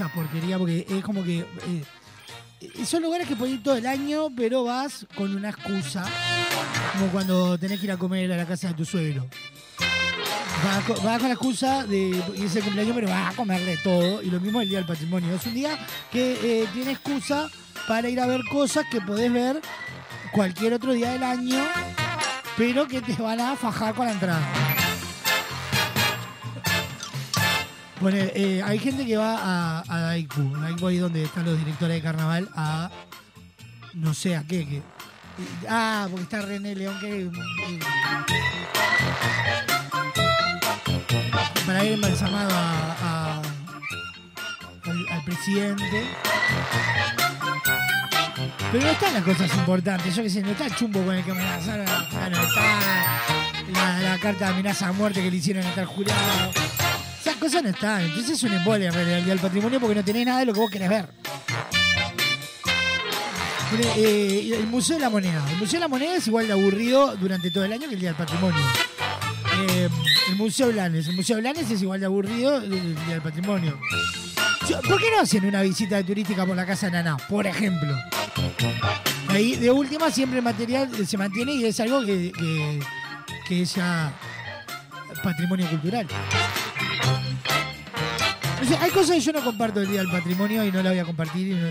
Esas porquerías, porque es como que. eh, son lugares que puedes ir todo el año, pero vas con una excusa. Como cuando tenés que ir a comer a la casa de tu suegro. Vas, co- vas con la excusa de irse el cumpleaños, pero vas a comer de todo. Y lo mismo el Día del Patrimonio. Es un día que eh, tiene excusa para ir a ver cosas que podés ver cualquier otro día del año, pero que te van a fajar con la entrada. Bueno, eh, hay gente que va a, a Daiku, Daiku ahí donde están los directores de carnaval, a no sé a qué. que- ah, porque está René León que... para ir embalsamado a, a- al, presidente. Pero no están las cosas importantes, yo que sé, no está el chumbo con el que amenazaron, no está la, la carta de amenaza a muerte que le hicieron tal jurado. Esas cosas no están. Entonces es un embole en realidad el Día del Patrimonio porque no tenés nada de lo que vos querés ver. Eh, el Museo de la Moneda. El Museo de la Moneda es igual de aburrido durante todo el año que el Día del Patrimonio. Eh, el Museo Blanes. El Museo Blanes es igual de aburrido el Día del Patrimonio. ¿Por qué no hacen una visita turística por la Casa de Naná, por ejemplo? Ahí, de última, siempre el material se mantiene y es algo que, que es ya patrimonio cultural. Hay cosas que yo no comparto el día del patrimonio y no la voy a compartir. Y, no-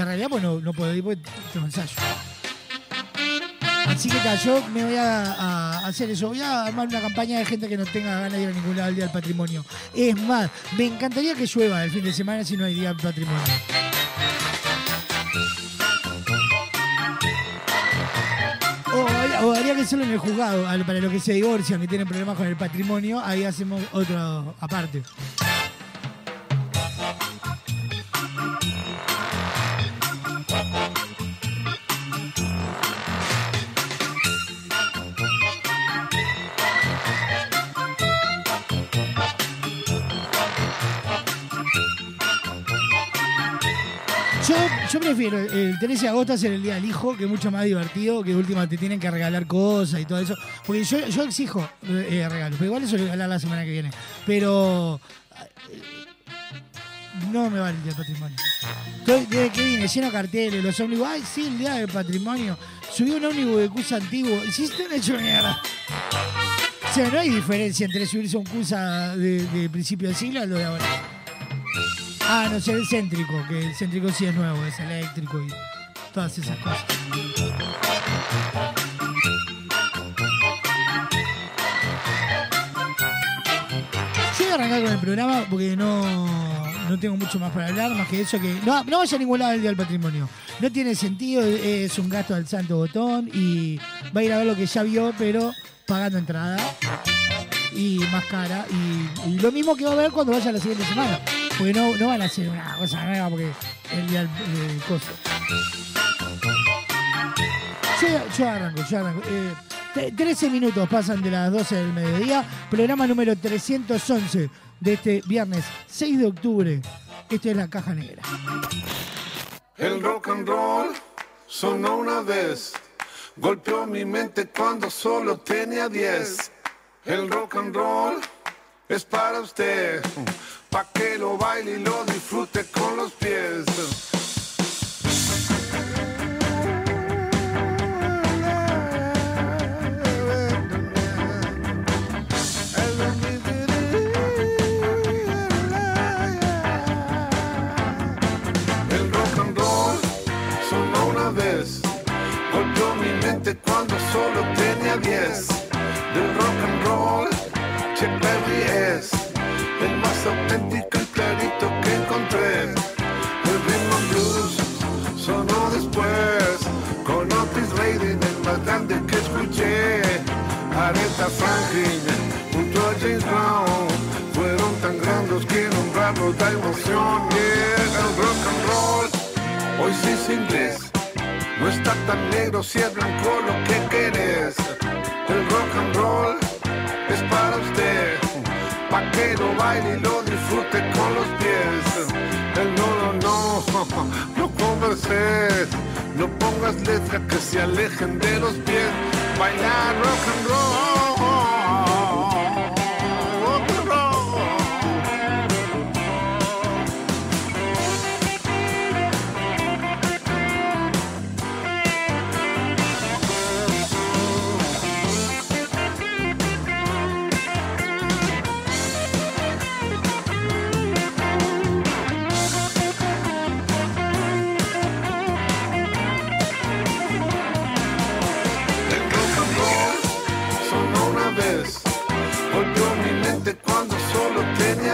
en realidad, pues no, puedo ir porque tengo ensayo. Así que yo me voy a, hacer eso. Voy a armar una campaña de gente que no tenga ganas de ir a ningún lado día del patrimonio. Es más, me encantaría que llueva el fin de semana si no hay día del patrimonio. Habría que hacerlo en el juzgado, para los que se divorcian, que tienen problemas con el patrimonio, ahí hacemos otro aparte. Yo, yo prefiero el 13 de agosto hacer el Día del Hijo, que es mucho más divertido, que última te tienen que regalar cosas y todo eso. Porque yo, exijo eh, regalos, pero igual eso lo regalar la semana que viene. Pero eh, no me vale el Día del Patrimonio. Estoy- desde que vine, lleno carteles, los ómnibus, ay, sí, el Día del Patrimonio. Subí un ómnibus de Cusa antiguo, hiciste un hecho mierda. O sea, no hay diferencia entre subirse a un Cusa de, de principio del siglo a lo de ahora. Ah, no sé, el céntrico, que el céntrico sí es nuevo, es eléctrico y todas esas cosas. Yo voy a arrancar con el programa porque no, no tengo mucho más para hablar, más que eso que. No, no vaya a ningún lado el Día del Patrimonio. No tiene sentido, es un gasto al santo botón y va a ir a ver lo que ya vio, pero pagando entrada y más cara. Y, lo mismo que va a ver cuando vaya la siguiente semana. Porque no, no van a hacer una cosa nueva porque el día del del coso. Yo, arranco, yo arranco. Eh, tre- 13 minutos pasan de las 12 del mediodía. Programa número 311 de este viernes 6 de octubre. Esto es la caja negra. El rock and roll sonó una vez, golpeó mi mente cuando solo tenía 10. El rock and roll es para usted, pa' que lo baile y lo disfrute con los pies. El rock and roll sonó una vez, golpeó mi mente cuando solo tenía 10. Yeah, el rock and roll hoy sí es inglés. No está tan negro si es blanco lo que querés. El rock and roll es para usted, pa' que lo baile y lo disfrute con los pies. El no, no, no, no converses, no pongas letras que se alejen de los pies. Bailar rock and roll.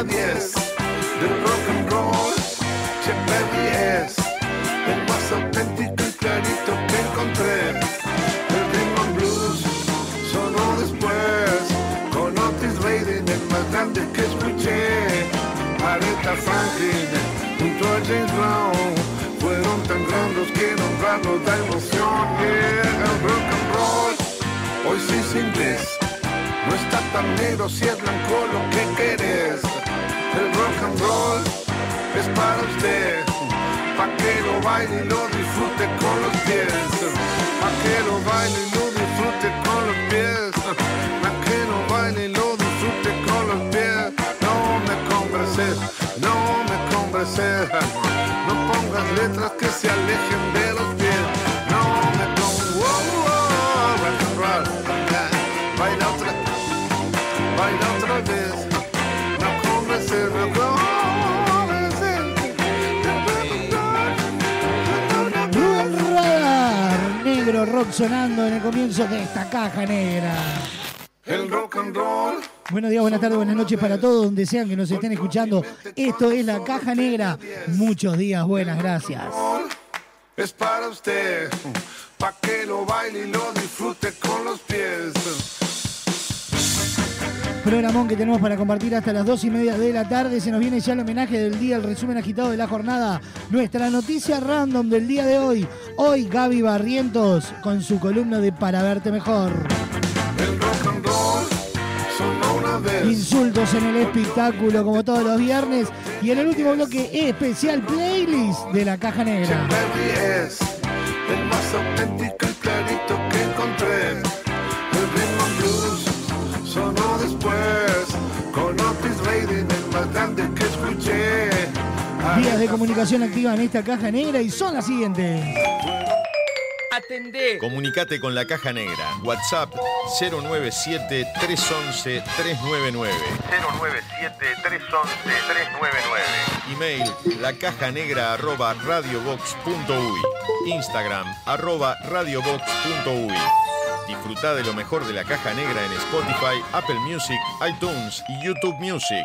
Tenía 10. Del rock and roll, Perry es el más auténtico y clarito que encontré. El rhythm blues sonó después con Otis Redding, el más grande que escuché. Aretha Franklin junto a James Brown fueron tan grandes que nombrarlos da emoción. El rock and roll hoy sí es inglés. No está tan negro si es blanco lo que querés. El rock and roll es para usted. Pa' que lo baile y lo disfrute con los pies. Pa' que lo baile y lo disfrute con los pies. Pa' que lo baile y lo disfrute con los pies. No me conversé, no me conversé. No pongas letras que se alejen de los pies. Sonando en el comienzo de esta caja negra. El rock and roll Buenos días, buenas tardes, buenas noches para todos, donde sean que nos estén escuchando. Esto es la caja negra. Muchos días, buenas gracias. es para usted. Pa' que lo baile y lo disfrute con los pies. Programón que tenemos para compartir hasta las dos y media de la tarde. Se nos viene ya el homenaje del día, el resumen agitado de la jornada. Nuestra noticia random del día de hoy. Hoy Gaby Barrientos con su columna de Para Verte Mejor. El rock and roll una vez. Insultos en el espectáculo como todos los viernes. Y en el último bloque especial playlist de la caja negra. El más grande que escuché. Vías de comunicación activa en esta caja negra y son las siguientes. Atendé. Comunicate con la caja negra. WhatsApp 097-311-399. 097-311-399. Email la caja negra arroba radiobox.uy. Instagram arroba radiobox.uy. Disfruta de lo mejor de la caja negra en Spotify, Apple Music, iTunes y YouTube Music.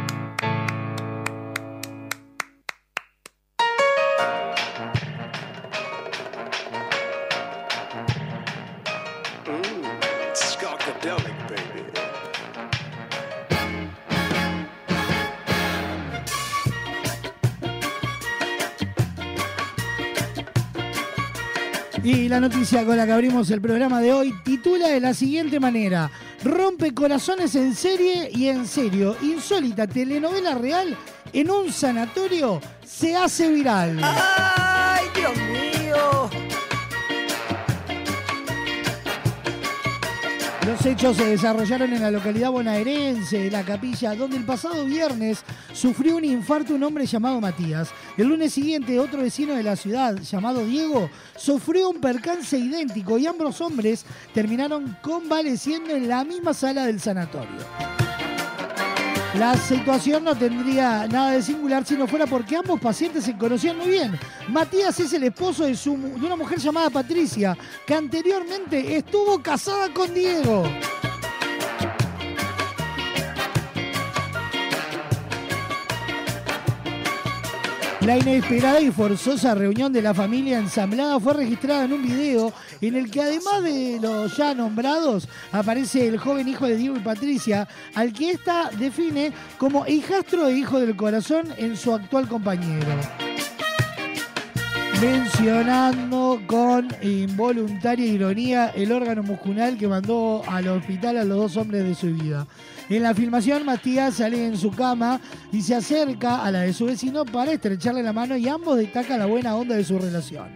La noticia con la que abrimos el programa de hoy titula de la siguiente manera: Rompe corazones en serie y en serio. Insólita telenovela real en un sanatorio se hace viral. ¡Ay, Los hechos se desarrollaron en la localidad bonaerense La Capilla, donde el pasado viernes sufrió un infarto un hombre llamado Matías. El lunes siguiente, otro vecino de la ciudad, llamado Diego, sufrió un percance idéntico y ambos hombres terminaron convaleciendo en la misma sala del sanatorio. La situación no tendría nada de singular si no fuera porque ambos pacientes se conocían muy bien. Matías es el esposo de, su, una mujer llamada Patricia, que anteriormente estuvo casada con Diego. La inesperada y forzosa reunión de la familia ensamblada fue registrada en un video en el que además de los ya nombrados aparece el joven hijo de Diego y Patricia, al que ésta define como hijastro e hijo del corazón en su actual compañero. Mencionando con involuntaria ironía el órgano muscular que mandó al hospital a los dos hombres de su vida. En la filmación, Matías sale en su cama y se acerca a la de su vecino para estrecharle la mano y ambos destacan la buena onda de su relación.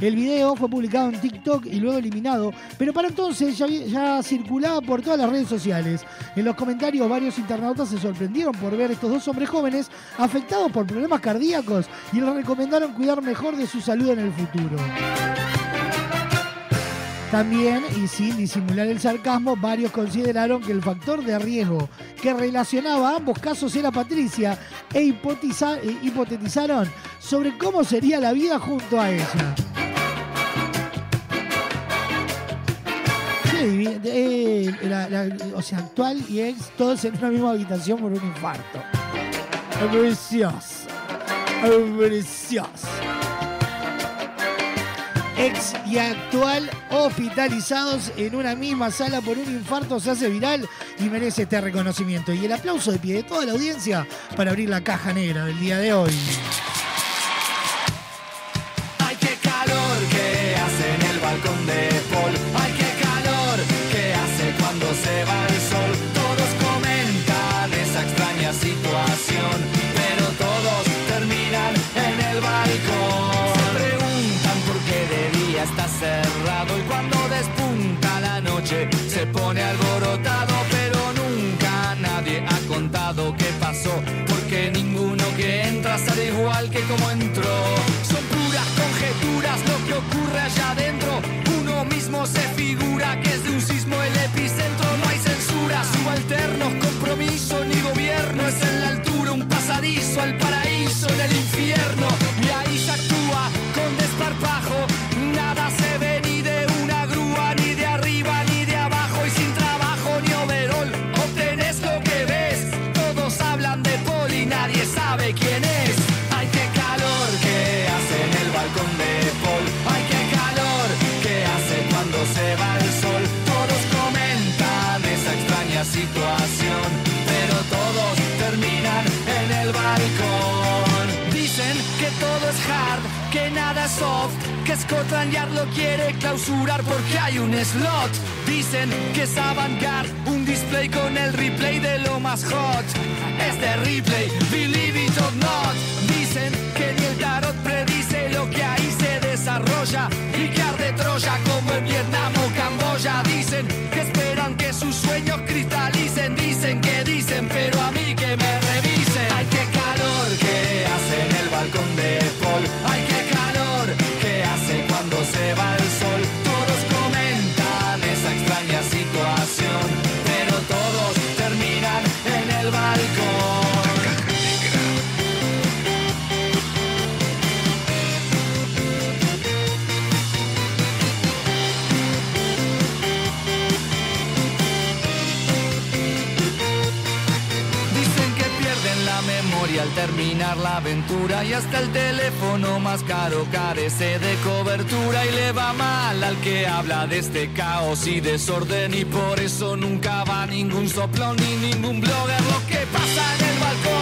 El video fue publicado en TikTok y luego eliminado, pero para entonces ya, circulaba por todas las redes sociales. En los comentarios varios internautas se sorprendieron por ver estos dos hombres jóvenes afectados por problemas cardíacos y les recomendaron cuidar mejor de su salud en el futuro. También, y sin disimular el sarcasmo, varios consideraron que el factor de riesgo que relacionaba ambos casos era Patricia e hipotiza- e hipotetizaron sobre cómo sería la vida junto a ella. Eh, la- o sea, actual y ex, todos en una misma habitación por un infarto. Precioso. Precioso. Ex y actual hospitalizados en una misma sala por un infarto se hace viral y merece este reconocimiento. Y el aplauso de pie de toda la audiencia para abrir la caja negra del día de hoy. Ay, qué calor que hace en el balcón de sale igual que como entró. Son puras conjeturas lo que ocurre allá adentro. Uno mismo se figura que es de un sismo el epicentro. No hay censura, subalternos, compromiso ni gobierno. Es en la altura un pasadizo al paraíso Scotland Yard lo quiere clausurar porque hay un slot. Dicen que es avant-garde, un display con el replay de lo más hot. Es de replay, believe it or not. Dicen que ni el tarot predice lo que ahí se desarrolla y que arde Troya como en Vietnam o Camboya. Dicen que esperan que sus sueños cristalicen. Dicen que dicen, pero a mí que me revisen. Ay, qué calor que hace en el balcón de Paul. El teléfono más caro carece de cobertura y le va mal al que habla de este caos y desorden y por eso nunca va ningún soplón ni ningún blogger. Lo que pasa en el balcón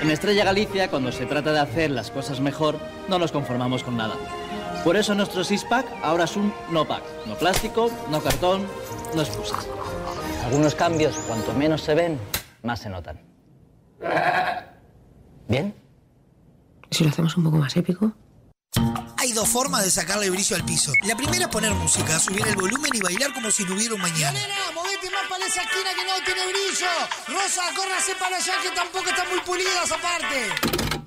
En Estrella Galicia, cuando se trata de hacer las cosas mejor, no nos conformamos con nada. Por eso nuestro six-pack ahora es un no-pack. No plástico, no cartón, no excusas. Algunos cambios, cuanto menos se ven, más se notan. ¿Bien? Si lo hacemos un poco más épico. Hay dos formas de sacarle brillo al piso. La primera es poner música, subir el volumen y bailar como si no hubiera un mañana. Esa esquina que no tiene brillo. Rosa, córrase para allá que tampoco está muy pulida esa parte.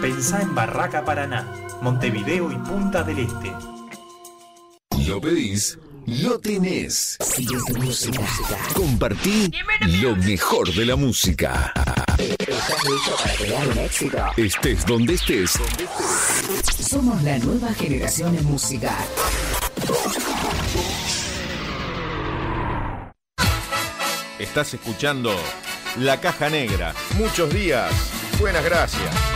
pensá en Barraca Paraná, Montevideo y Punta del Este. Lo pedís, lo tenés. Compartí lo mejor de la música. Estés donde estés. Somos la nueva generación en música. Estás escuchando La Caja Negra. Muchos días. Buenas gracias.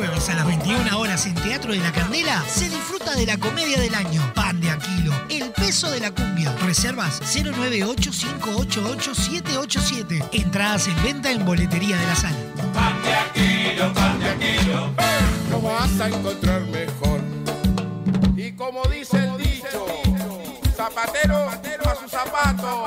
jueves a las 21 horas en Teatro de la Candela se disfruta de la comedia del año. Pan de Aquilo, el peso de la cumbia. Reservas 098-588-787. Entradas en venta en boletería de la sala. Pan de Aquilo, pan de Aquilo. Lo vas a encontrar mejor. Y como dice el dicho, zapatero a su zapato.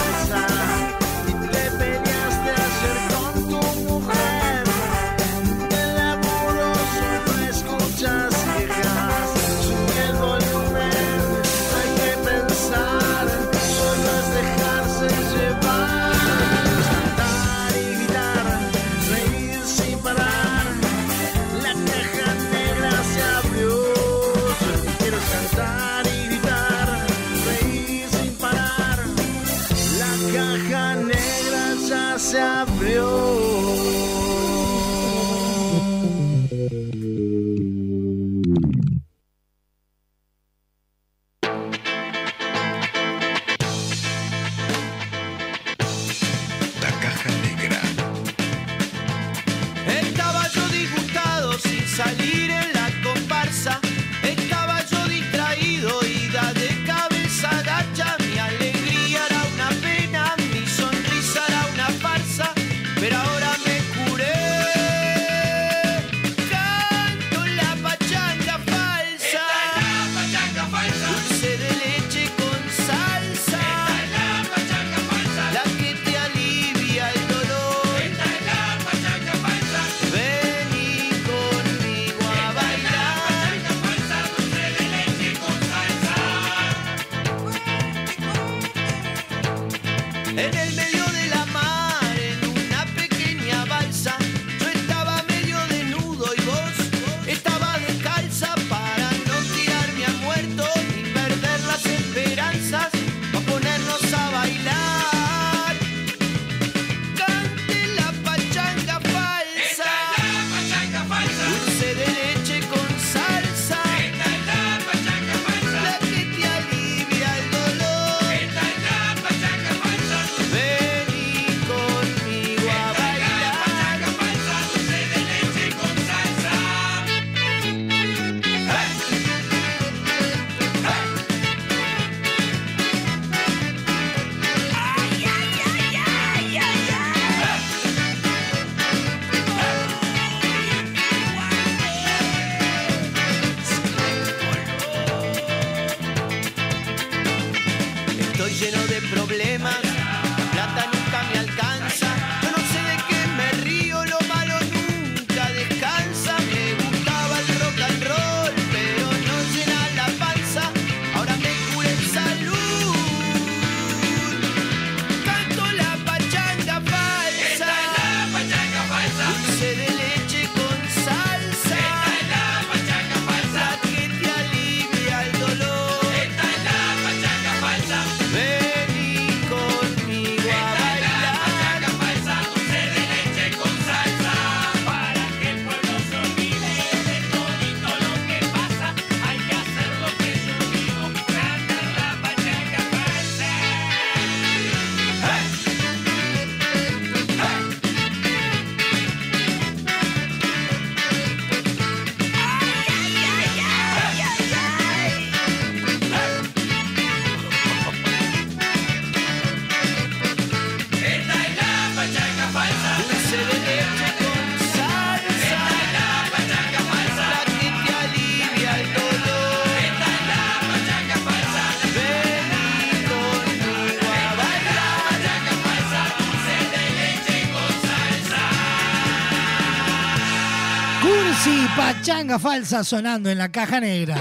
Falsa sonando en la caja negra.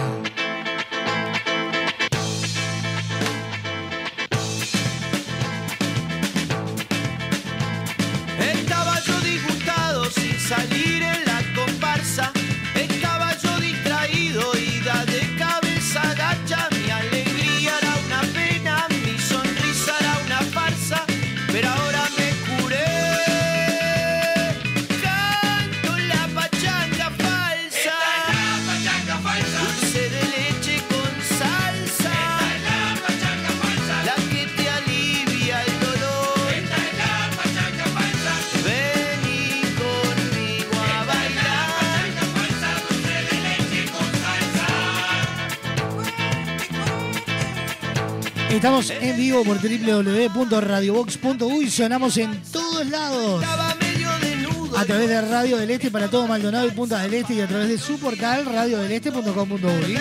Vivo por www.radiobox.uy. Sonamos en todos lados. A través de Radio del Este para todo Maldonado y Punta del Este y a través de su portal radiodeleste.com.uy.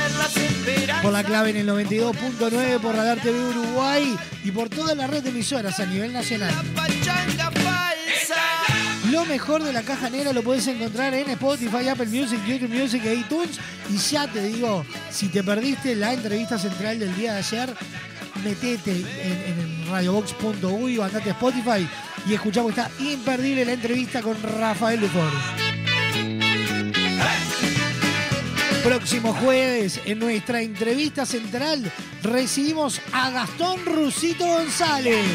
Por la clave en el 92.9 por Radar TV Uruguay y por toda la red de emisoras a nivel nacional. Lo mejor de la caja negra lo puedes encontrar en Spotify, Apple Music, YouTube Music e iTunes. Y ya te digo, si te perdiste la entrevista central del día de ayer, metete en, en radiobox.uy o andate a Spotify y escuchá porque está imperdible la entrevista con Rafael Lufor. Próximo jueves, en nuestra entrevista central, recibimos a Gastón Rusito González.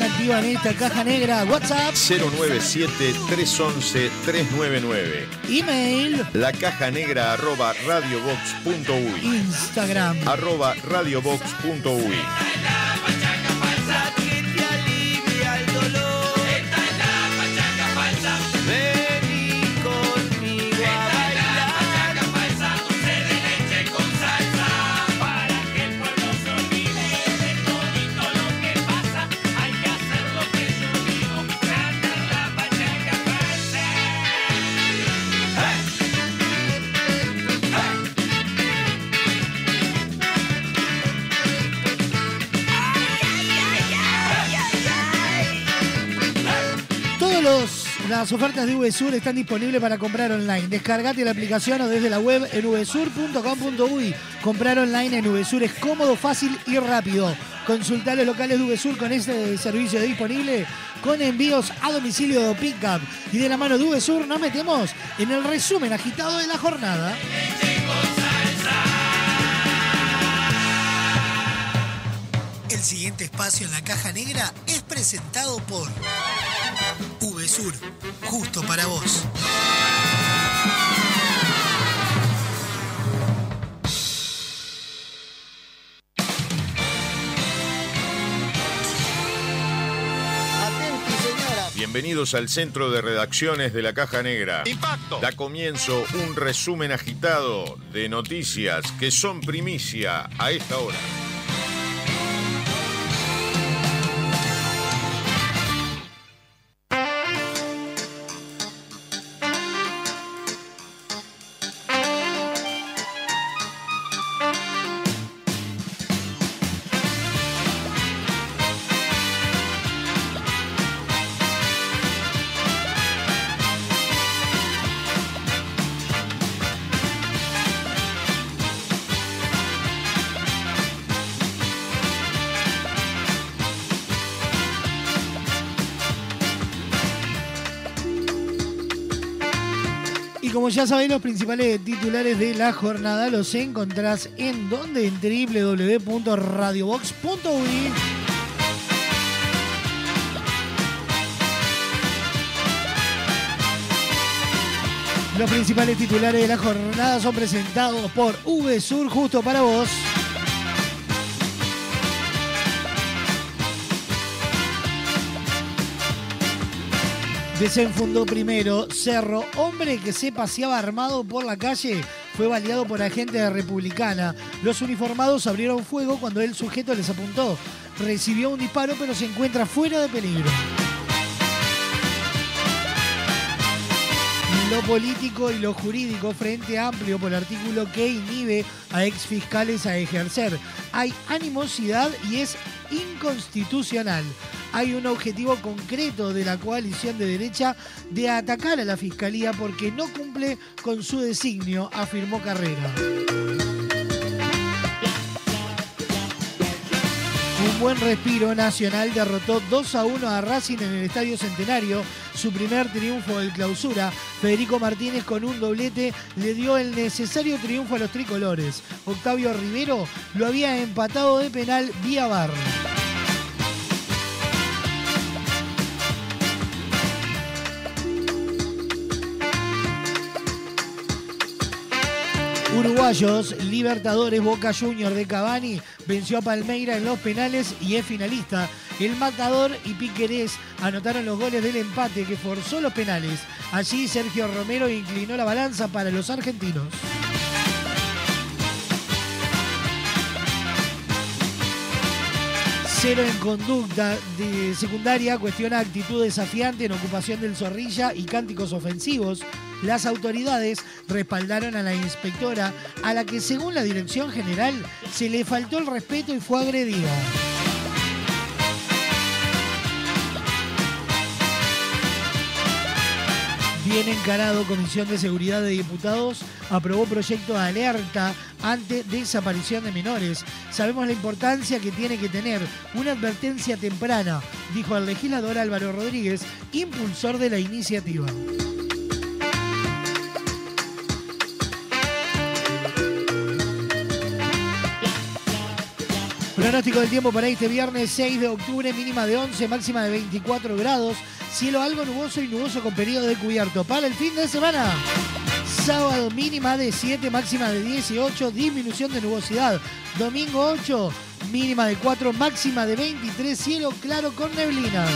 Activa en esta caja negra. WhatsApp, 097-311-399. email, La caja negra arroba radiobox.uy. Instagram. Arroba radiobox.uy. ofertas de VSUR están disponibles para comprar online. Descargate la aplicación o desde la web en vsur.com.uy. Comprar online en VSUR es cómodo, fácil y rápido. Consultar los locales de VSUR con este servicio disponible con envíos a domicilio o pickup. Y de la mano de VSUR nos metemos en el resumen agitado de la jornada. El siguiente espacio en la caja negra es presentado por VSUR, justo para vos. Bienvenidos al centro de redacciones de la Caja Negra. Impacto. Da comienzo un resumen agitado de noticias que son primicia a esta hora. Ya sabéis, los principales titulares de la jornada los encontrás en donde en www.radiobox.uy. Los principales titulares de la jornada son presentados por VSUR justo para vos. Desenfundó primero Cerro, hombre que se paseaba armado por la calle, fue baleado por agentes Republicana. Los uniformados abrieron fuego cuando el sujeto les apuntó. recibió un disparo pero se encuentra fuera de peligro. Lo político y lo jurídico, frente amplio por el artículo que inhibe a exfiscales a ejercer. Hay animosidad y es inconstitucional. Hay un objetivo concreto de la coalición de derecha de atacar a la fiscalía porque no cumple con su designio, afirmó Carrera. Un buen respiro nacional derrotó 2 a 1 a Racing en el Estadio Centenario, su primer triunfo del clausura. Federico Martínez con un doblete le dio el necesario triunfo a los tricolores. Octavio Rivero lo había empatado de penal vía bar. Uruguayos, Libertadores Boca Junior de Cavani venció a Palmeira en los penales y es finalista. El Matador y Piquerés anotaron los goles del empate que forzó los penales. Allí Sergio Romero inclinó la balanza para los argentinos. Cero en conducta de secundaria cuestiona actitud desafiante en ocupación del Zorrilla y cánticos ofensivos. Las autoridades respaldaron a la inspectora, a la que según la dirección general se le faltó el respeto y fue agredida. Bien encarado, Comisión de Seguridad de Diputados aprobó proyecto de alerta ante desaparición de menores. Sabemos la importancia que tiene que tener una advertencia temprana, dijo el legislador Álvaro Rodríguez, impulsor de la iniciativa. Pronóstico del tiempo para este viernes 6 de octubre, mínima de 11, máxima de 24 grados. Cielo algo nuboso y nuboso con periodo de cubierto. Para el fin de semana, sábado mínima de 7, máxima de 18, disminución de nubosidad. Domingo 8, mínima de 4, máxima de 23, cielo claro con neblinas.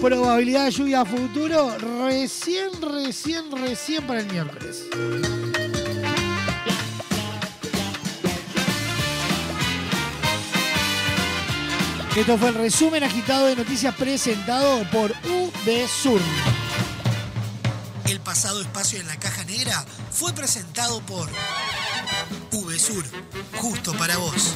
Probabilidad de lluvia a futuro recién, recién, recién para el miércoles. Esto fue el resumen agitado de noticias presentado por Sur. El pasado espacio en la caja negra fue presentado por VSUR, justo para vos.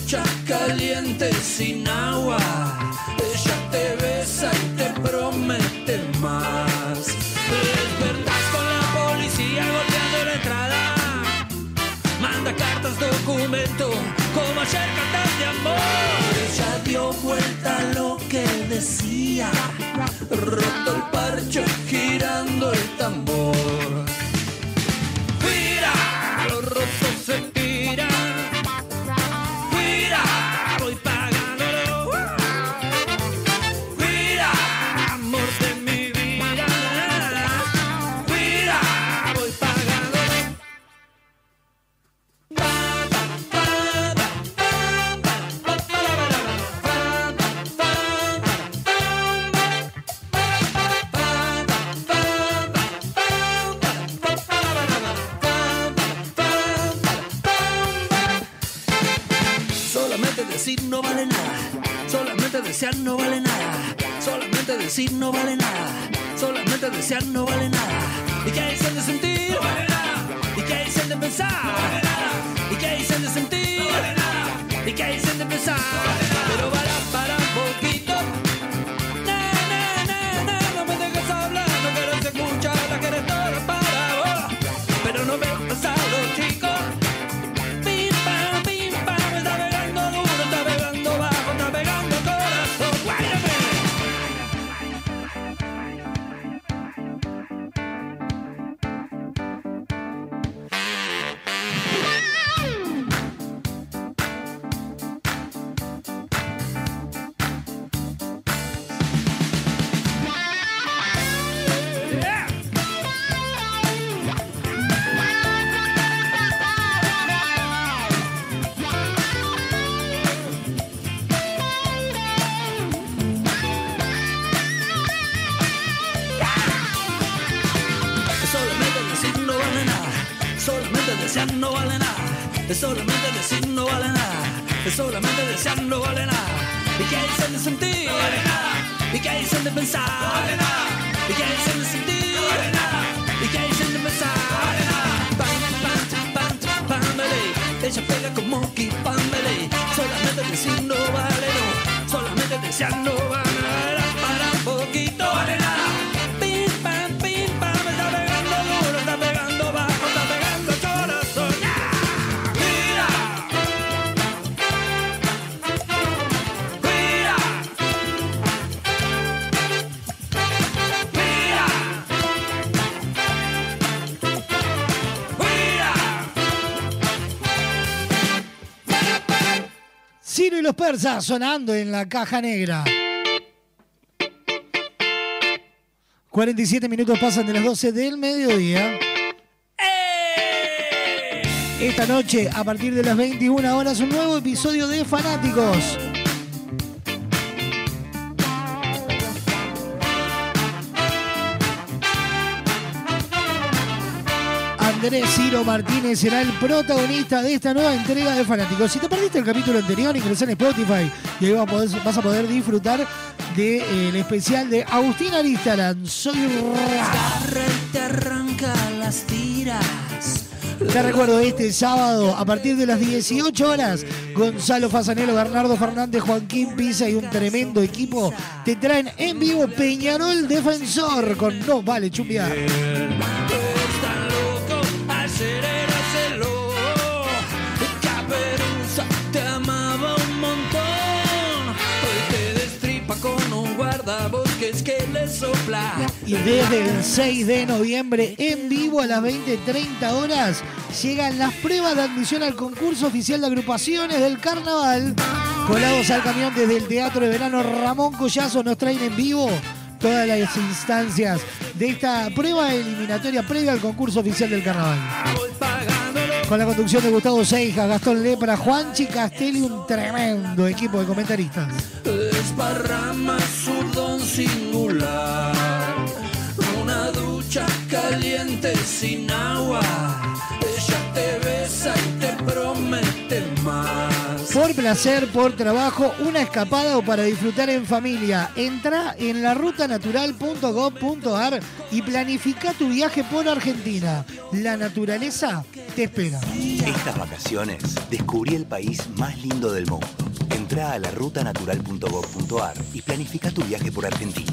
Ducha caliente sin agua, ella te besa y te promete más. Despertás con la policía golpeando la entrada. Manda cartas, documento, como ayer cartas de amor. Ella dio vuelta lo que decía, roto el parche, girando el tambor. Sonando en la caja negra. 47 minutos pasan de las 12 del mediodía. Esta noche, a partir de las 21 horas, un nuevo episodio de Fanáticos. Ciro Martínez será el protagonista de esta nueva entrega de Fanáticos. Si te perdiste el capítulo anterior, ingresa en Spotify y ahí vas a poder, disfrutar del especial de Agustín Aristaran. Soy te arranca las tiras. Te recuerdo este sábado a partir de las 18 horas, Gonzalo Fasanelo, Bernardo Fernández, Joaquín Pisa y un tremendo equipo te traen en vivo Peñarol Defensor con No Vale Chumbiar. Y desde el 6 de noviembre, en vivo a las 20.30 horas, llegan las pruebas de admisión al concurso oficial de agrupaciones del carnaval. Colados al camión desde el Teatro de Verano Ramón Collazo nos traen en vivo todas las instancias de esta prueba eliminatoria previa al concurso oficial del carnaval. Con la conducción de Gustavo Seijas, Gastón Lepra, Juanchi Castelli, un tremendo equipo de comentaristas. Singular. Una ducha caliente sin agua. Ella te besa y te promete más. Por placer, por trabajo, una escapada o para disfrutar en familia. Entra en la rutanatural.gov.ar y planifica tu viaje por Argentina. La naturaleza te espera. Estas vacaciones descubrí el país más lindo del mundo. Entra a la rutanatural.gov.ar y planifica tu viaje por Argentina.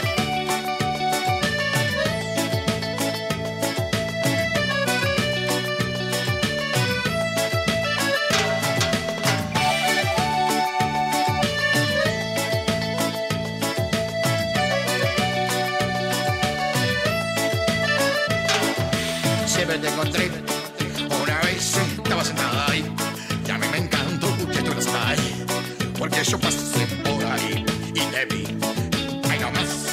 Yo pasé por ahí y te vi. Ay, no más.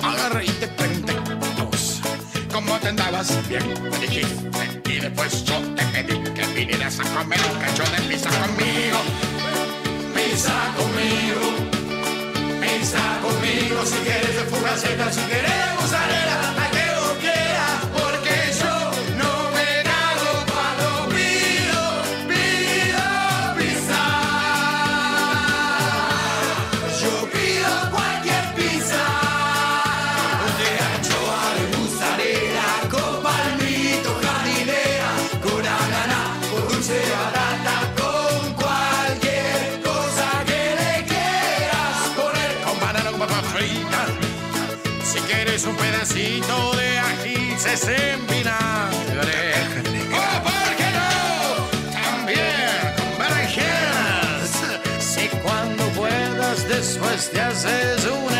Agarré y te pregunté. Vos, ¿cómo te andabas? Bien, me dijiste. pues yo te pedí que vinieras a comer un cacho de pizza conmigo. Pisa conmigo, pisa conmigo, si quieres de fugaceta, si quieres de después te haces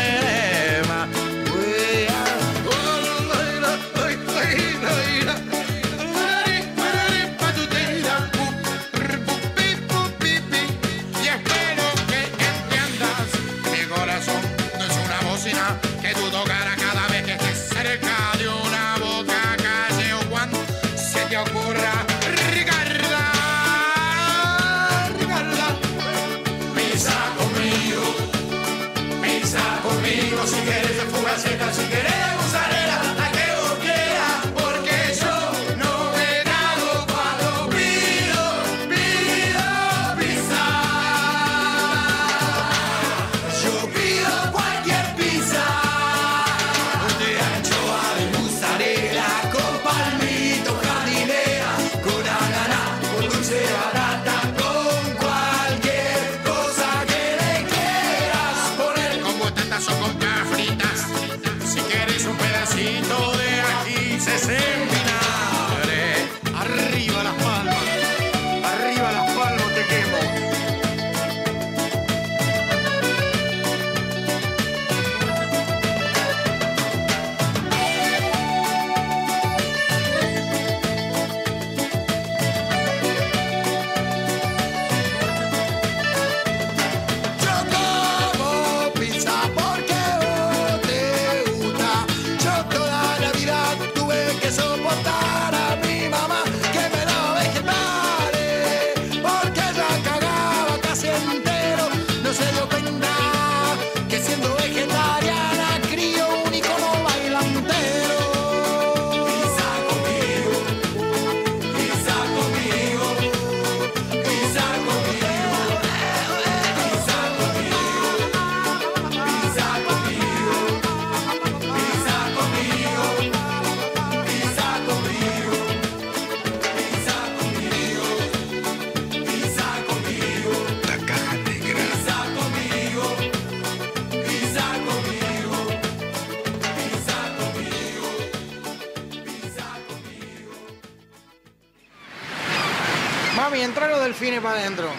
para adentro.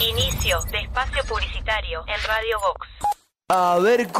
Inicio de espacio publicitario en Radio Vox. A ver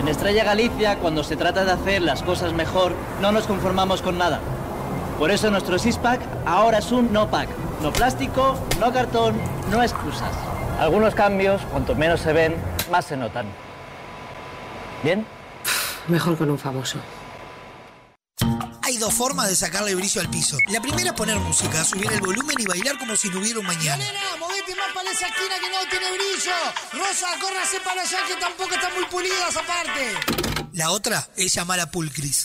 En Estrella Galicia, cuando se trata de hacer las cosas mejor, no nos conformamos con nada. Por eso nuestro six-pack ahora es un no-pack. No plástico, no cartón, no excusas. Algunos cambios, cuanto menos se ven, más se notan. ¿Bien? Mejor con un famoso. Hay dos formas de sacarle brillo al piso. La primera es poner música, subir el volumen y bailar como si no hubiera un mañana. Esa esquina que no tiene brillo. Rosa, córrase para allá que tampoco están muy pulidas aparte. La otra es llamar a Pulcris.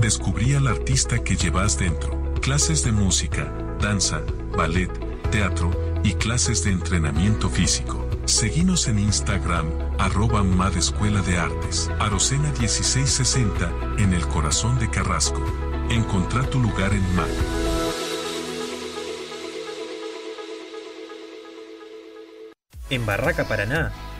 Descubrí al artista que llevas dentro. Clases de música, danza, ballet, teatro y clases de entrenamiento físico. Seguinos en Instagram, arroba MAD Escuela de Artes, Arocena 1660, en el corazón de Carrasco. Encontrá tu lugar en MAD. En Barraca Paraná,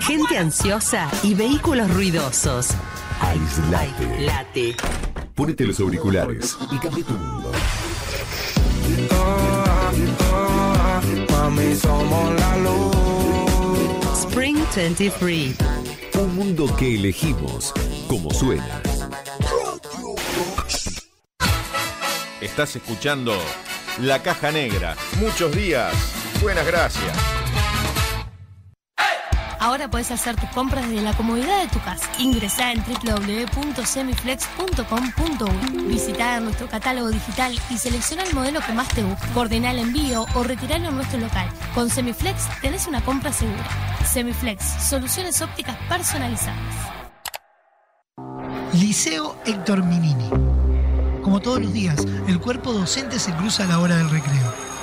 Gente ansiosa y vehículos ruidosos. Aislate. Late. Ponete los auriculares y cambia tu mundo. Mami, somos la luz. Spring 23. Un mundo que elegimos como suena. Estás escuchando La Caja Negra. Muchos días. Buenas gracias. Ahora puedes hacer tus compras desde la comodidad de tu casa. Ingresá en www.semiflex.com.uy. Visita nuestro catálogo digital y selecciona el modelo que más te guste. Coordina el envío o retiralo en nuestro local. Con Semiflex tenés una compra segura. Semiflex, soluciones ópticas personalizadas. Liceo Héctor Minini. Como todos los días, el cuerpo docente se cruza a la hora del recreo.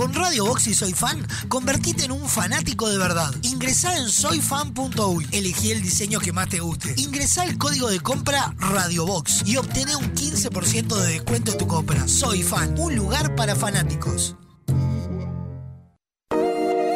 Con Radio Box y Soy Fan, convertite en un fanático de verdad. Ingresá en soyfan.uy, elegí el diseño que más te guste. Ingresá el código de compra Radio Box y obtené un 15% de descuento en tu compra. Soy Fan, un lugar para fanáticos.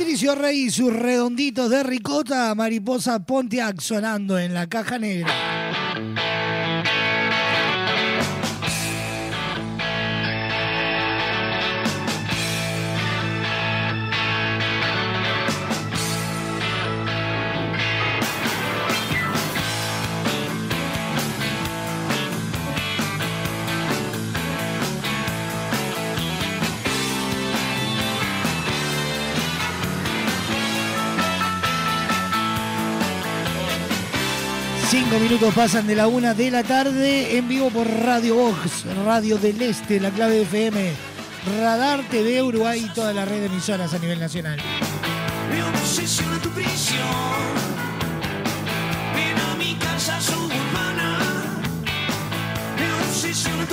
Patricio Rey sus redonditos de ricota, mariposa Pontiac sonando en la caja negra. minutos pasan de la una de la tarde en vivo por Radio Vox, Radio del Este, La Clave FM, Radar TV Uruguay y toda la red de emisoras a nivel nacional. tu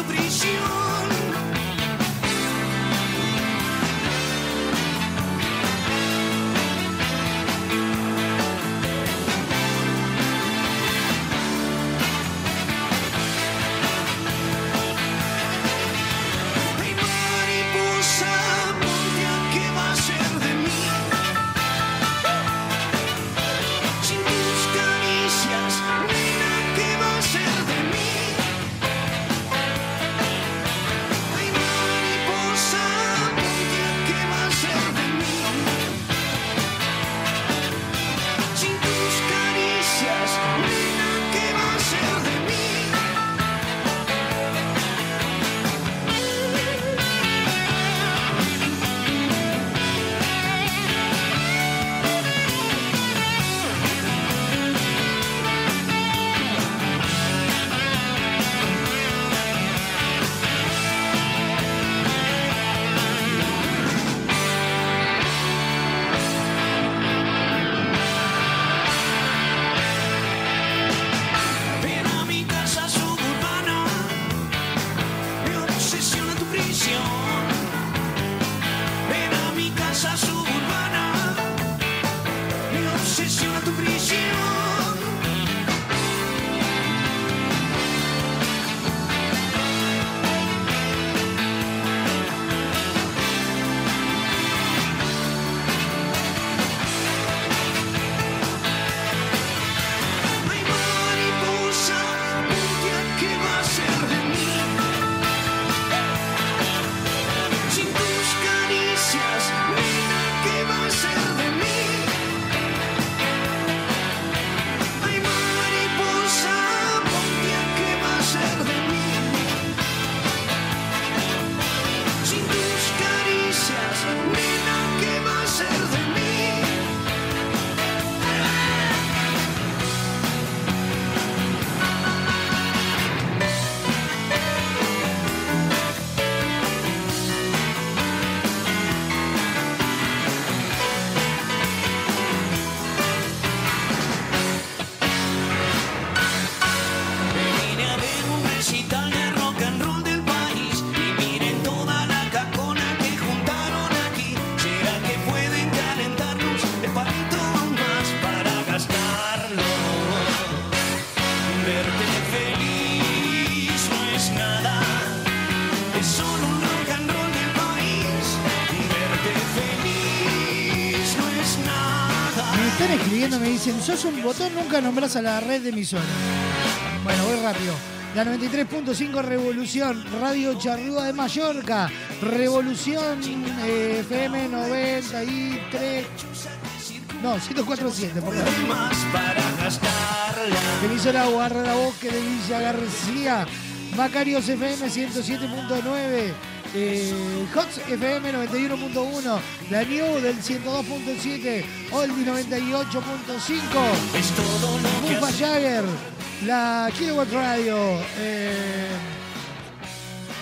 prisión. Sos un botón, nunca nombras a la red de emisoras. Bueno, voy rápido. La 93.5 Revolución, Radio Charrúa de Mallorca, Revolución eh, FM 93. No, 1047, por favor. Emisora Guarda Bosque de Villa García, Macarios FM 107.9, eh, FM 91.1, La New del 102.7, Oldie 98.5, Mufa Jagger, la Kilowatt Radio, eh,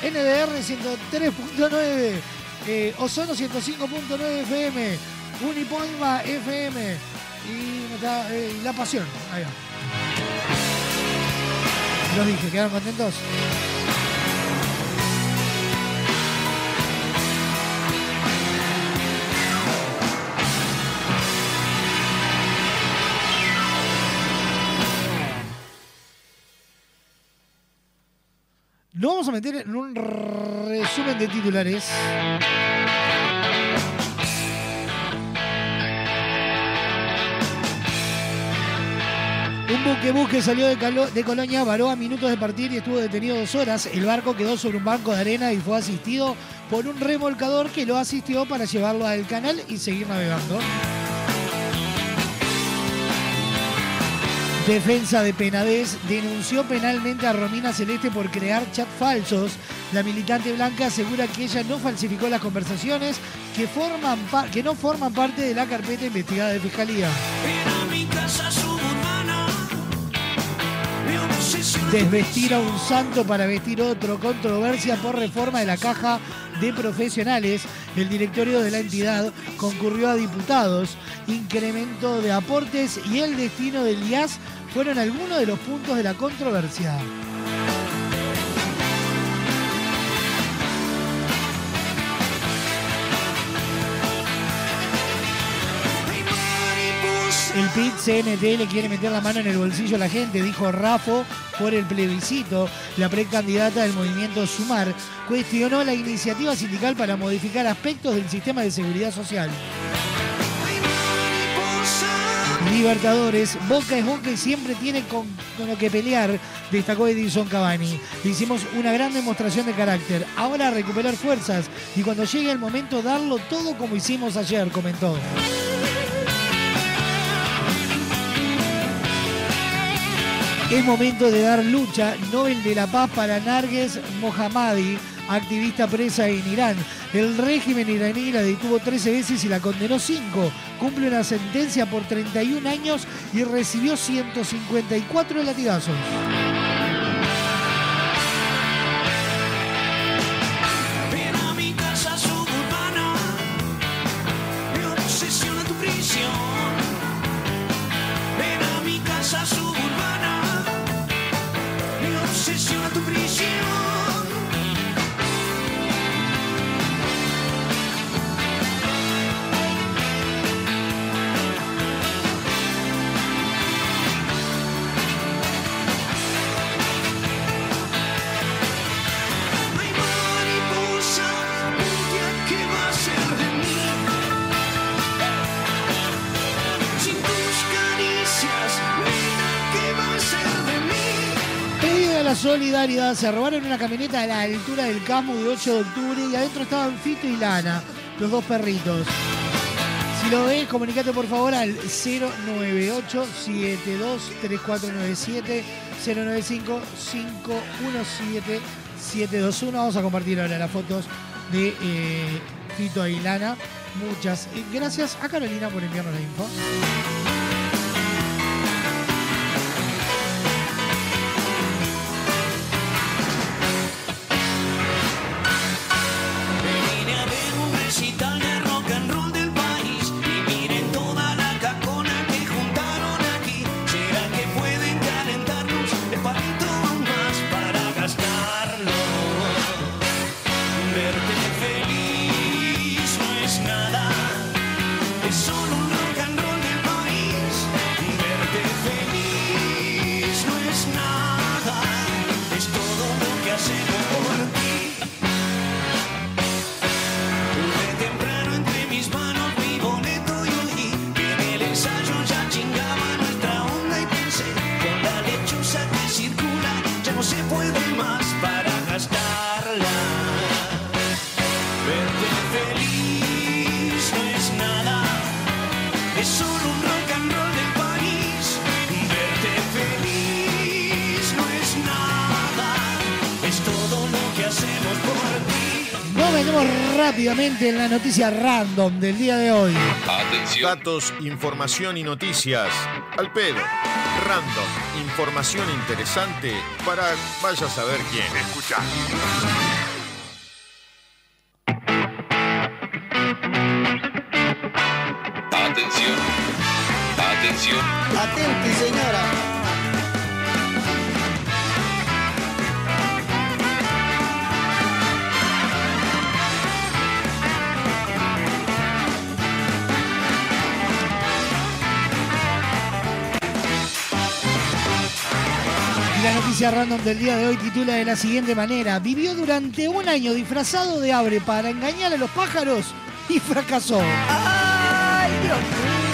NDR 103.9, eh, Ozono 105.9 FM, Unipoima FM y está, eh, La Pasión. Ahí va. Los dije, ¿quedaron contentos? Nos vamos a meter en un resumen de titulares. Un buque buque salió de, Calo- de Colonia, varó a minutos de partir y estuvo detenido dos horas. El barco quedó sobre un banco de arena y fue asistido por un remolcador que lo asistió para llevarlo al canal y seguir navegando. Defensa de Penadez denunció penalmente a Romina Celeste por crear chat falsos. La militante blanca asegura que ella no falsificó las conversaciones que, forman que no forman parte de la carpeta investigada de Fiscalía. Desvestir a un santo para vestir otro. Controversia por reforma de la caja de profesionales. El directorio de la entidad concurrió a diputados. Incremento de aportes y el destino del IAS fueron algunos de los puntos de la controversia. El PIT CNT le quiere meter la mano en el bolsillo a la gente, dijo Rafo por el plebiscito. La precandidata del movimiento Sumar cuestionó la iniciativa sindical para modificar aspectos del sistema de seguridad social. Libertadores, Boca es Boca y siempre tiene con, con lo que pelear, destacó Edison Cavani. Hicimos una gran demostración de carácter. Ahora recuperar fuerzas y cuando llegue el momento darlo todo como hicimos ayer, comentó. Es momento de dar lucha. Nobel de la Paz para Narges Mohammadi, activista presa en Irán. El régimen iraní la detuvo 13 veces y la condenó 5. Cumple una sentencia por 31 años y recibió 154 latigazos. Ven a mi casa solidaridad. Se robaron una camioneta a la altura del Camu de 8 de octubre y adentro estaban Fito y Lana, los dos perritos. Si lo ves, comunicate por favor al 098 723497 095 517 721. Vamos a compartir ahora las fotos de eh, Fito y Lana. Muchas gracias a Carolina por enviarnos la info. Rápidamente en la noticia random del día de hoy. Datos, información y noticias. Al pedo. Random. Información interesante para vaya a saber quién. Escucha. Random del día de hoy titula de la siguiente manera. Vivió durante un año disfrazado de ave para engañar a los pájaros y fracasó. ¡Ay, Dios mío!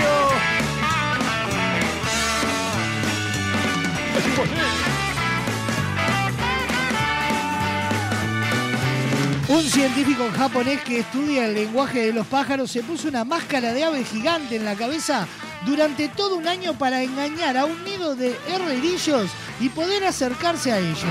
Un científico japonés que estudia el lenguaje de los pájaros se puso una máscara de ave gigante en la cabeza durante todo un año para engañar a un nido de herrerillos y poder acercarse a ellos.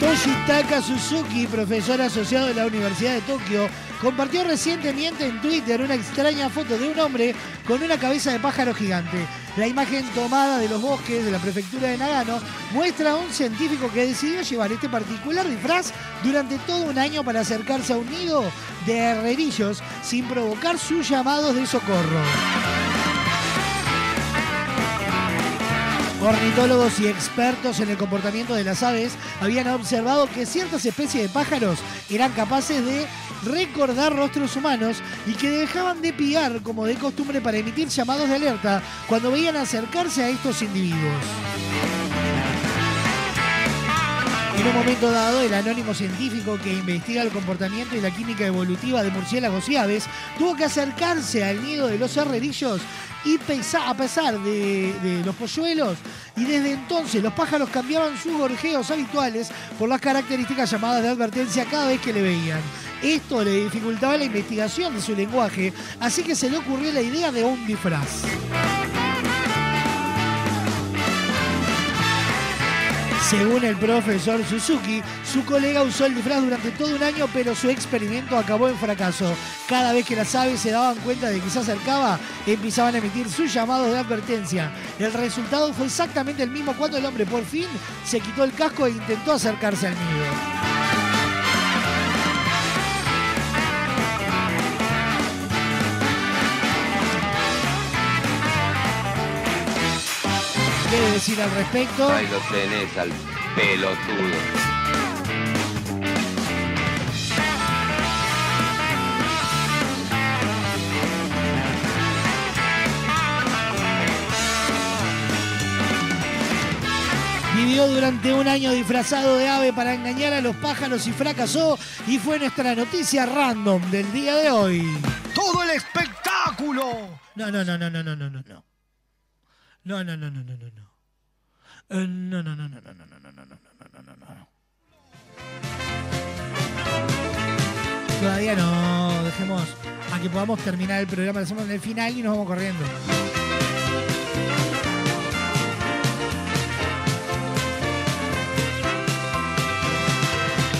Toshitaka Suzuki, profesor asociado de la Universidad de Tokio, compartió recientemente en Twitter una extraña foto de un hombre con una cabeza de pájaro gigante. La imagen tomada de los bosques de la prefectura de Nagano muestra a un científico que decidió llevar este particular disfraz durante todo un año para acercarse a un nido de herrerillos sin provocar sus llamados de socorro. Ornitólogos y expertos en el comportamiento de las aves habían observado que ciertas especies de pájaros eran capaces de recordar rostros humanos y que dejaban de piar como de costumbre para emitir llamados de alerta cuando veían acercarse a estos individuos. En un momento dado, el anónimo científico que investiga el comportamiento y la química evolutiva de murciélagos y aves tuvo que acercarse al nido de los herrerillos y pesa- a pesar de, de los polluelos, y desde entonces los pájaros cambiaban sus gorjeos habituales por las características llamadas de advertencia cada vez que le veían. Esto le dificultaba la investigación de su lenguaje, así que se le ocurrió la idea de un disfraz. Según el profesor Suzuki, su colega usó el disfraz durante todo un año, pero su experimento acabó en fracaso. Cada vez que las aves se daban cuenta de que se acercaba, empezaban a emitir sus llamados de advertencia. El resultado fue exactamente el mismo cuando el hombre por fin se quitó el casco e intentó acercarse al nido. quiere decir al respecto. Al pelotudo. Vivió durante un año disfrazado de ave para engañar a los pájaros y fracasó y fue nuestra noticia random del día de hoy. ¡Todo el espectáculo! No, no, no, no, no, no, no, no. No, no, no, no, no, no, no no. Eh, no, no, no, no, no, no, no, no, no, no, no, no, no, no. Todavía no, dejemos a que podamos terminar el programa, lo hacemos en el final y nos vamos corriendo.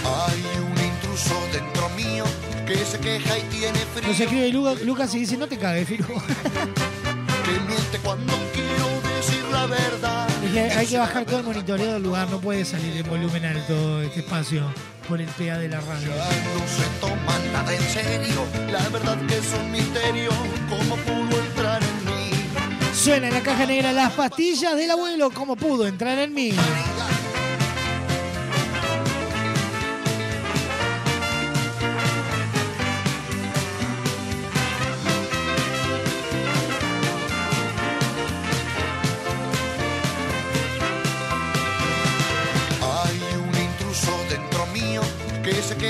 Hay un intruso dentro mío que se queja y tiene frío. Nos escribe Lu- Lucas y dice, no te cagues, Firu. Que miente cuando quiero decir la verdad. Hay que bajar todo el monitoreo del lugar, no puede salir en volumen alto este espacio por el PA de la radio. No se toman nada en serio. La verdad que es un misterio. ¿Cómo pudo entrar en mí? Suena en la caja negra las pastillas del abuelo, ¿cómo pudo entrar en mí?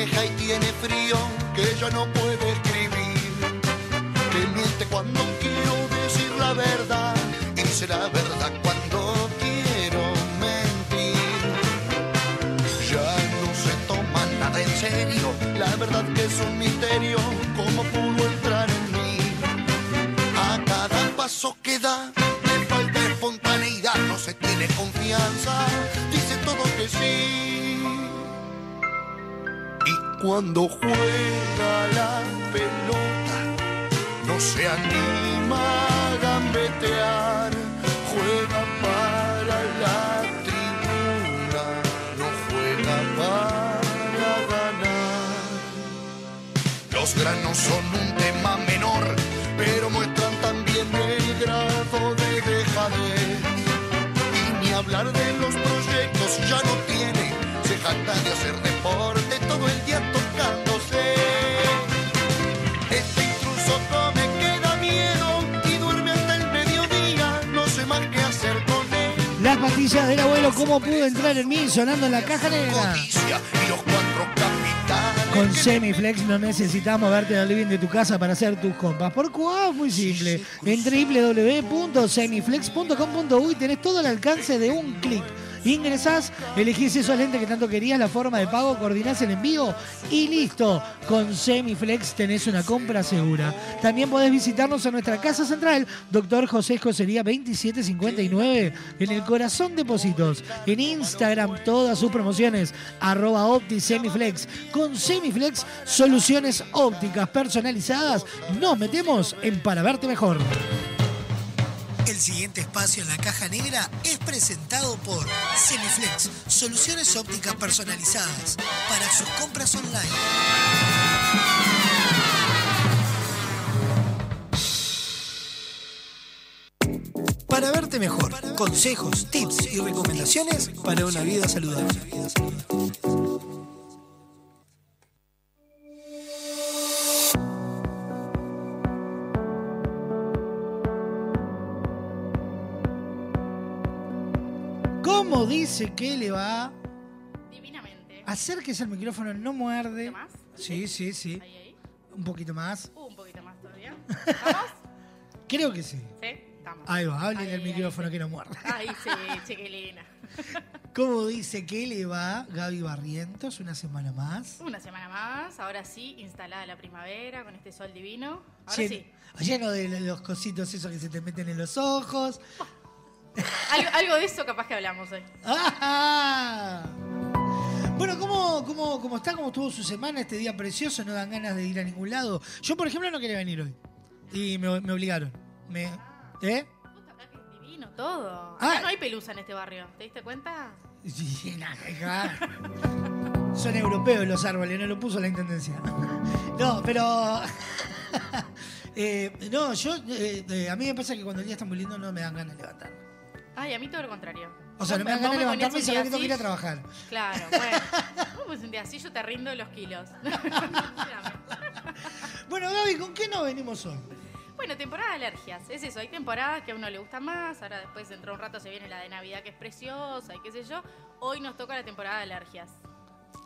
Queja y tiene frío, que ya no puede escribir, que miente cuando quiero decir la verdad y dice la verdad cuando quiero mentir. Ya no se toma nada en serio, la verdad que es un misterio, cómo pudo entrar en mí. A cada paso que da le falta espontaneidad, no se tiene confianza, dice todo que sí. Cuando juega la pelota, no se anima a gambetear, juega para la tribuna, no juega para ganar. Los granos son un tema menor, pero muestran también el grado de dejadez. Y ni hablar de los proyectos ya no tiene, se jacta de hacer deporte todo el día Las pastillas del abuelo, ¿cómo pudo entrar en mí? Sonando en la caja negra. Con Semiflex no necesitas moverte del living de tu casa para hacer tus compras. ¿Por cuál? Muy simple. En www.semiflex.com.uy tenés todo al alcance de un clic. Ingresás, elegís esos lentes que tanto querías, la forma de pago, coordinás el envío y listo. Con Semiflex tenés una compra segura. También podés visitarnos en nuestra casa central, Doctor José Escocería 2759, en el corazón Depósitos. En Instagram, todas sus promociones, arroba OptiSemiflex. Con Semiflex, soluciones ópticas personalizadas. Nos metemos en para verte mejor. El siguiente espacio en la caja negra es presentado por Semiflex, soluciones ópticas personalizadas para sus compras online. Para verte mejor, consejos, tips y recomendaciones para una vida saludable. ¿Cómo dice que le va? Divinamente. Acérquese al micrófono, no muerde. más? Sí, sí, sí. Ahí, ahí. Un poquito más. Uh, un poquito más todavía. Creo que sí. ¿Sí? Estamos. Ahí va, hable el ahí, micrófono que no muerda. Ay, sí. ¿Cómo dice que le va Gaby Barrientos una semana más? Una semana más, ahora sí, instalada la primavera con este sol divino. Ahora Llen- sí. Lleno de los cositos esos que se te meten en los ojos. Algo, algo de eso capaz que hablamos hoy. ¡Ah! Bueno, ¿cómo, cómo, cómo está? ¿Cómo estuvo su semana? Este día precioso, no dan ganas de ir a ningún lado. Yo, por ejemplo, no quería venir hoy. Y me, me obligaron. Me, ¿Eh? Divino todo. Ah. No hay pelusa en este barrio, ¿te diste cuenta? Sí, nada, hija. Son europeos los árboles, no lo puso la intendencia. No, pero. eh, no, yo. eh, eh, a mí me pasa que cuando el día está muy lindo no me dan ganas de levantarme. Ay, a mí todo lo contrario. O sea, no me ganas de ponías levantarme y saber que tengo que ir a trabajar. Claro, bueno. Pues un día así yo te rindo los kilos. Bueno, Gaby, ¿con qué nos venimos hoy? Bueno, temporada de alergias. Es eso, hay temporadas que a uno le gustan más. Ahora después dentro de un rato se viene la de Navidad que es preciosa y qué sé yo. Hoy nos toca la temporada de alergias.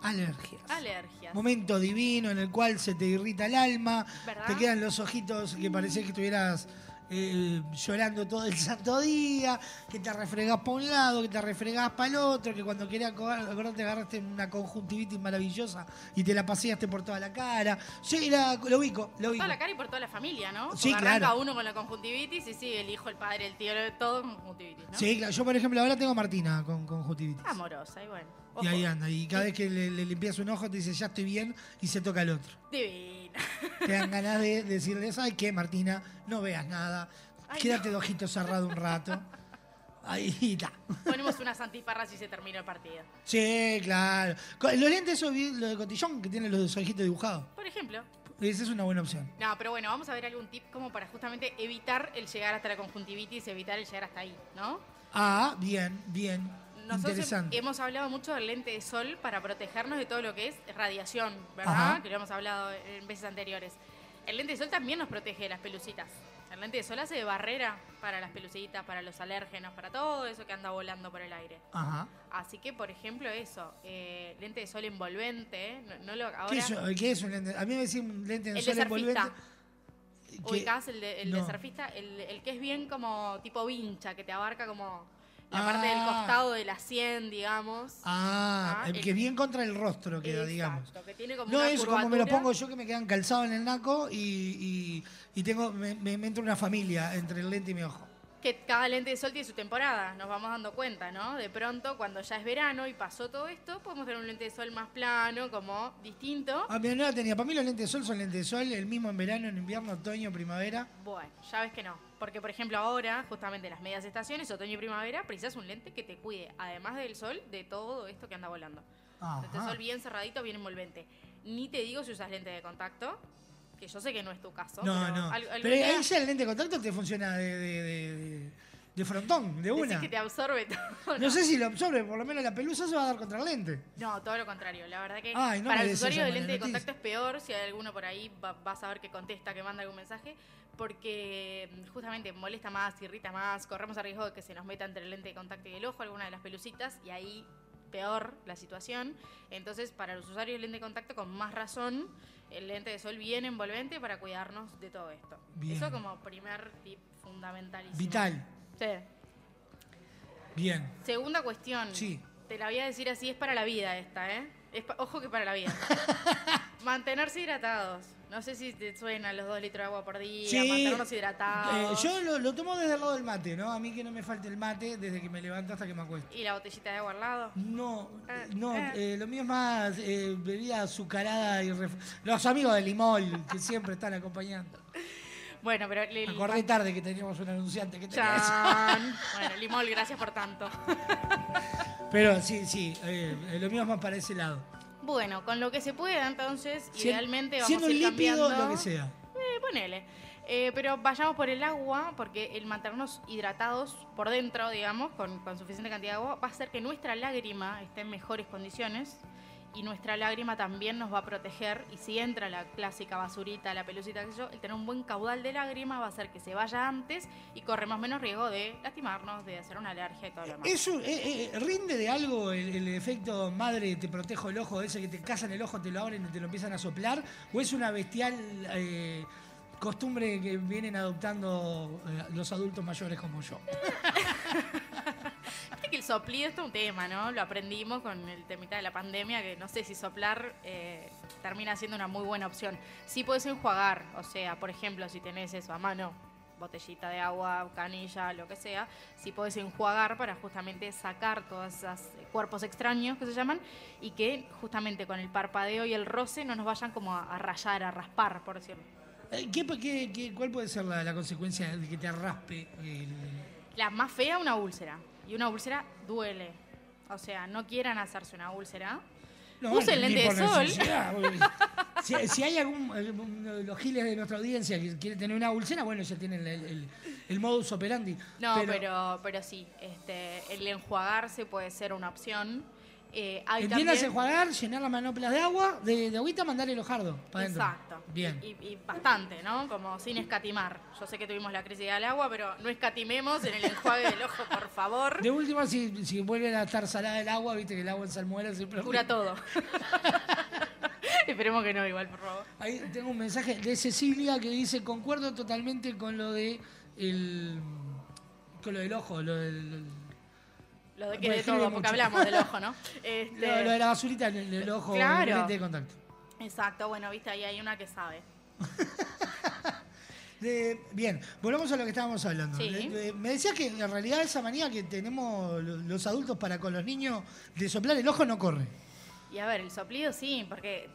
Alergias. Alergias. Momento divino en el cual se te irrita el alma, ¿Verdad? te quedan los ojitos que parecía que estuvieras eh, llorando todo el santo día, que te refregás para un lado, que te refregás para el otro, que cuando querías acordar te agarraste una conjuntivitis maravillosa y te la paseaste por toda la cara. Sí, era, lo ubico, lo ubico. Toda la cara y por toda la familia, ¿no? Sí, Porque arranca claro. uno con la conjuntivitis y sigue el hijo, el padre, el tío, todo con conjuntivitis, ¿no? Sí, claro. Yo, por ejemplo, ahora tengo a Martina con conjuntivitis. Amorosa, y bueno. Y ahí anda. Y cada vez que le, le limpias un ojo te dice, ya estoy bien, y se toca el otro. Divina. Te dan ganas de decirle, ¿sabes qué, Martina? No veas nada. Ay, Quédate no. de ojito cerrado un rato. Ahí está. Ponemos unas antiparras y se termina el partido. Sí, claro. Los lentes los de cotillón, que tienen los ojitos dibujados. Por ejemplo. Esa es una buena opción. No, pero bueno, vamos a ver algún tip como para justamente evitar el llegar hasta la conjuntivitis, evitar el llegar hasta ahí, ¿no? Ah, bien, bien. Nosotros hemos hablado mucho del lente de sol para protegernos de todo lo que es radiación, ¿verdad? Ajá. Que lo hemos hablado en veces anteriores. El lente de sol también nos protege de las pelucitas. El lente de sol hace de barrera para las pelucitas, para los alérgenos, para todo eso que anda volando por el aire. Ajá. Así que, por ejemplo, eso, eh, lente de sol envolvente, no, no lo, ahora, ¿Qué, es, ¿Qué es un lente? A mí me decía un lente de el sol de envolvente. ¿Ubicás el de, el de surfista? El, el que es bien como tipo vincha, que te abarca como la parte del Ah. costado de la sien, digamos. Ah, Ah, que bien contra el rostro queda, digamos. Exacto, que tiene como No una es como me lo pongo yo que me quedan calzados en el naco y, y, y tengo, me, me, me entra una familia entre el lente y mi ojo. Que cada lente de sol tiene su temporada, nos vamos dando cuenta, ¿no? De pronto, cuando ya es verano y pasó todo esto, podemos tener un lente de sol más plano, como distinto. Ah, mira, no la tenía. Para mí los lentes de sol son lentes de sol, el mismo en verano, en invierno, otoño, primavera. Bueno, ya ves que no. Porque, por ejemplo, ahora, justamente las medias estaciones, otoño y primavera, precisas un lente que te cuide, además del sol, de todo esto que anda volando. Ajá. De sol bien cerradito, bien envolvente. Ni te digo si usas lente de contacto, que yo sé que no es tu caso. No, pero no. al- Pero ahí ya el lente de contacto te funciona de, de, de, de- de frontón, de decís una. que te absorbe todo. No sé si lo absorbe, por lo menos la pelusa se va a dar contra el lente. No, todo lo contrario. La verdad que Ay, no para el usuario de lente de contacto es peor. Si hay alguno por ahí, va, a ver que contesta, que manda algún mensaje. Porque mm, justamente molesta más, irrita más. Corremos el riesgo de que se nos meta entre el lente de contacto y el ojo alguna de las pelucitas. Y ahí peor la situación. Entonces, para los usuarios de lente de contacto, con más razón, el lente de sol bien envolvente para cuidarnos de todo esto. Bien. Eso como primer tip fundamentalísimo. Vital. Sí. Bien. Segunda cuestión. Sí. Te la voy a decir así, es para la vida esta, ¿eh? Es ojo que para la vida. Mantenerse hidratados. No sé si te suenan los dos litros de agua por día, Sí. mantenernos Eh, hidratados. yo lo, lo tomo desde el lado del mate, ¿no? A mí que no me falte el mate desde que me levanto hasta que me acuesto. ¿Y la botellita de agua al lado? No, Eh, no, eh. eh, lo mío es más eh, bebida azucarada y ref- los amigos de Limol que siempre están acompañando. Bueno, pero... le- acordé tarde que teníamos un anunciante que tenía eso. Bueno, Limol, gracias por tanto. Pero sí, sí, eh, lo es más para ese lado. bueno, con lo que se pueda, entonces, idealmente vamos siendo a ir líquido, cambiando. lo que sea. Eh, ponele. Eh, pero vayamos por el agua, porque el mantenernos hidratados por dentro, digamos, con, con suficiente cantidad de agua, va a hacer que nuestra lágrima esté en mejores condiciones y nuestra lágrima también nos va a proteger. Y si entra la clásica basurita, la pelucita, que yo, el tener un buen caudal de lágrima va a hacer que se vaya antes y corremos menos riesgo de lastimarnos, de hacer una alergia y todo lo demás. ¿Eso eh, eh, rinde de algo el, el efecto madre te protejo el ojo, ese que te casan el ojo, te lo abren y te lo empiezan a soplar? ¿O es una bestial eh, costumbre que vienen adoptando eh, los adultos mayores como yo? El soplido esto es un tema, ¿no? Lo aprendimos con el temita de la pandemia, que no sé si soplar eh, termina siendo una muy buena opción. Sí puedes enjuagar, o sea, por ejemplo, si tenés eso a mano, botellita de agua, canilla, lo que sea, sí puedes enjuagar para justamente sacar todos esos cuerpos extraños que se llaman y que justamente con el parpadeo y el roce no nos vayan como a, a rayar, a raspar, por decirlo. Eh, ¿qué, qué- qué- cuál puede ser la, la consecuencia de que te raspe el, La más fea, una úlcera. Y una úlcera duele. O sea, no quieran hacerse una úlcera. No, Usen lente de sol. si, si hay algún, los giles de nuestra audiencia que quiere tener una úlcera, bueno, ya tienen el, el- el modus operandi. No, pero, pero, sí, este, el enjuagarse puede ser una opción. Eh, hay Entiendas también- enjuagar, llenar las manoplas de agua, de, de agüita, mandar el hojardo para adentro. Exacto. Bien. Y, y bastante, ¿no? Como sin escatimar. Yo sé que tuvimos la crisis del agua, pero no escatimemos en el enjuague del ojo, por favor. De última, si, si vuelve a estar salada el agua, viste que el agua en salmuera siempre Cura todo. Esperemos que no, igual, por favor. Ahí tengo un mensaje de Cecilia que dice, concuerdo totalmente con lo de el. Con lo del ojo, lo del. Lo de que de todo, porque hablamos del ojo, ¿no? Este, Lo, lo de la basurita en el, el ojo, Claro. lente de contacto. Exacto, bueno, viste, ahí hay una que sabe. De- bien, volvamos a lo que estábamos hablando. Sí. De- me decías que en realidad esa manía que tenemos lo- los adultos para con los niños de soplar el ojo no corre. Y a ver, el soplido sí, porque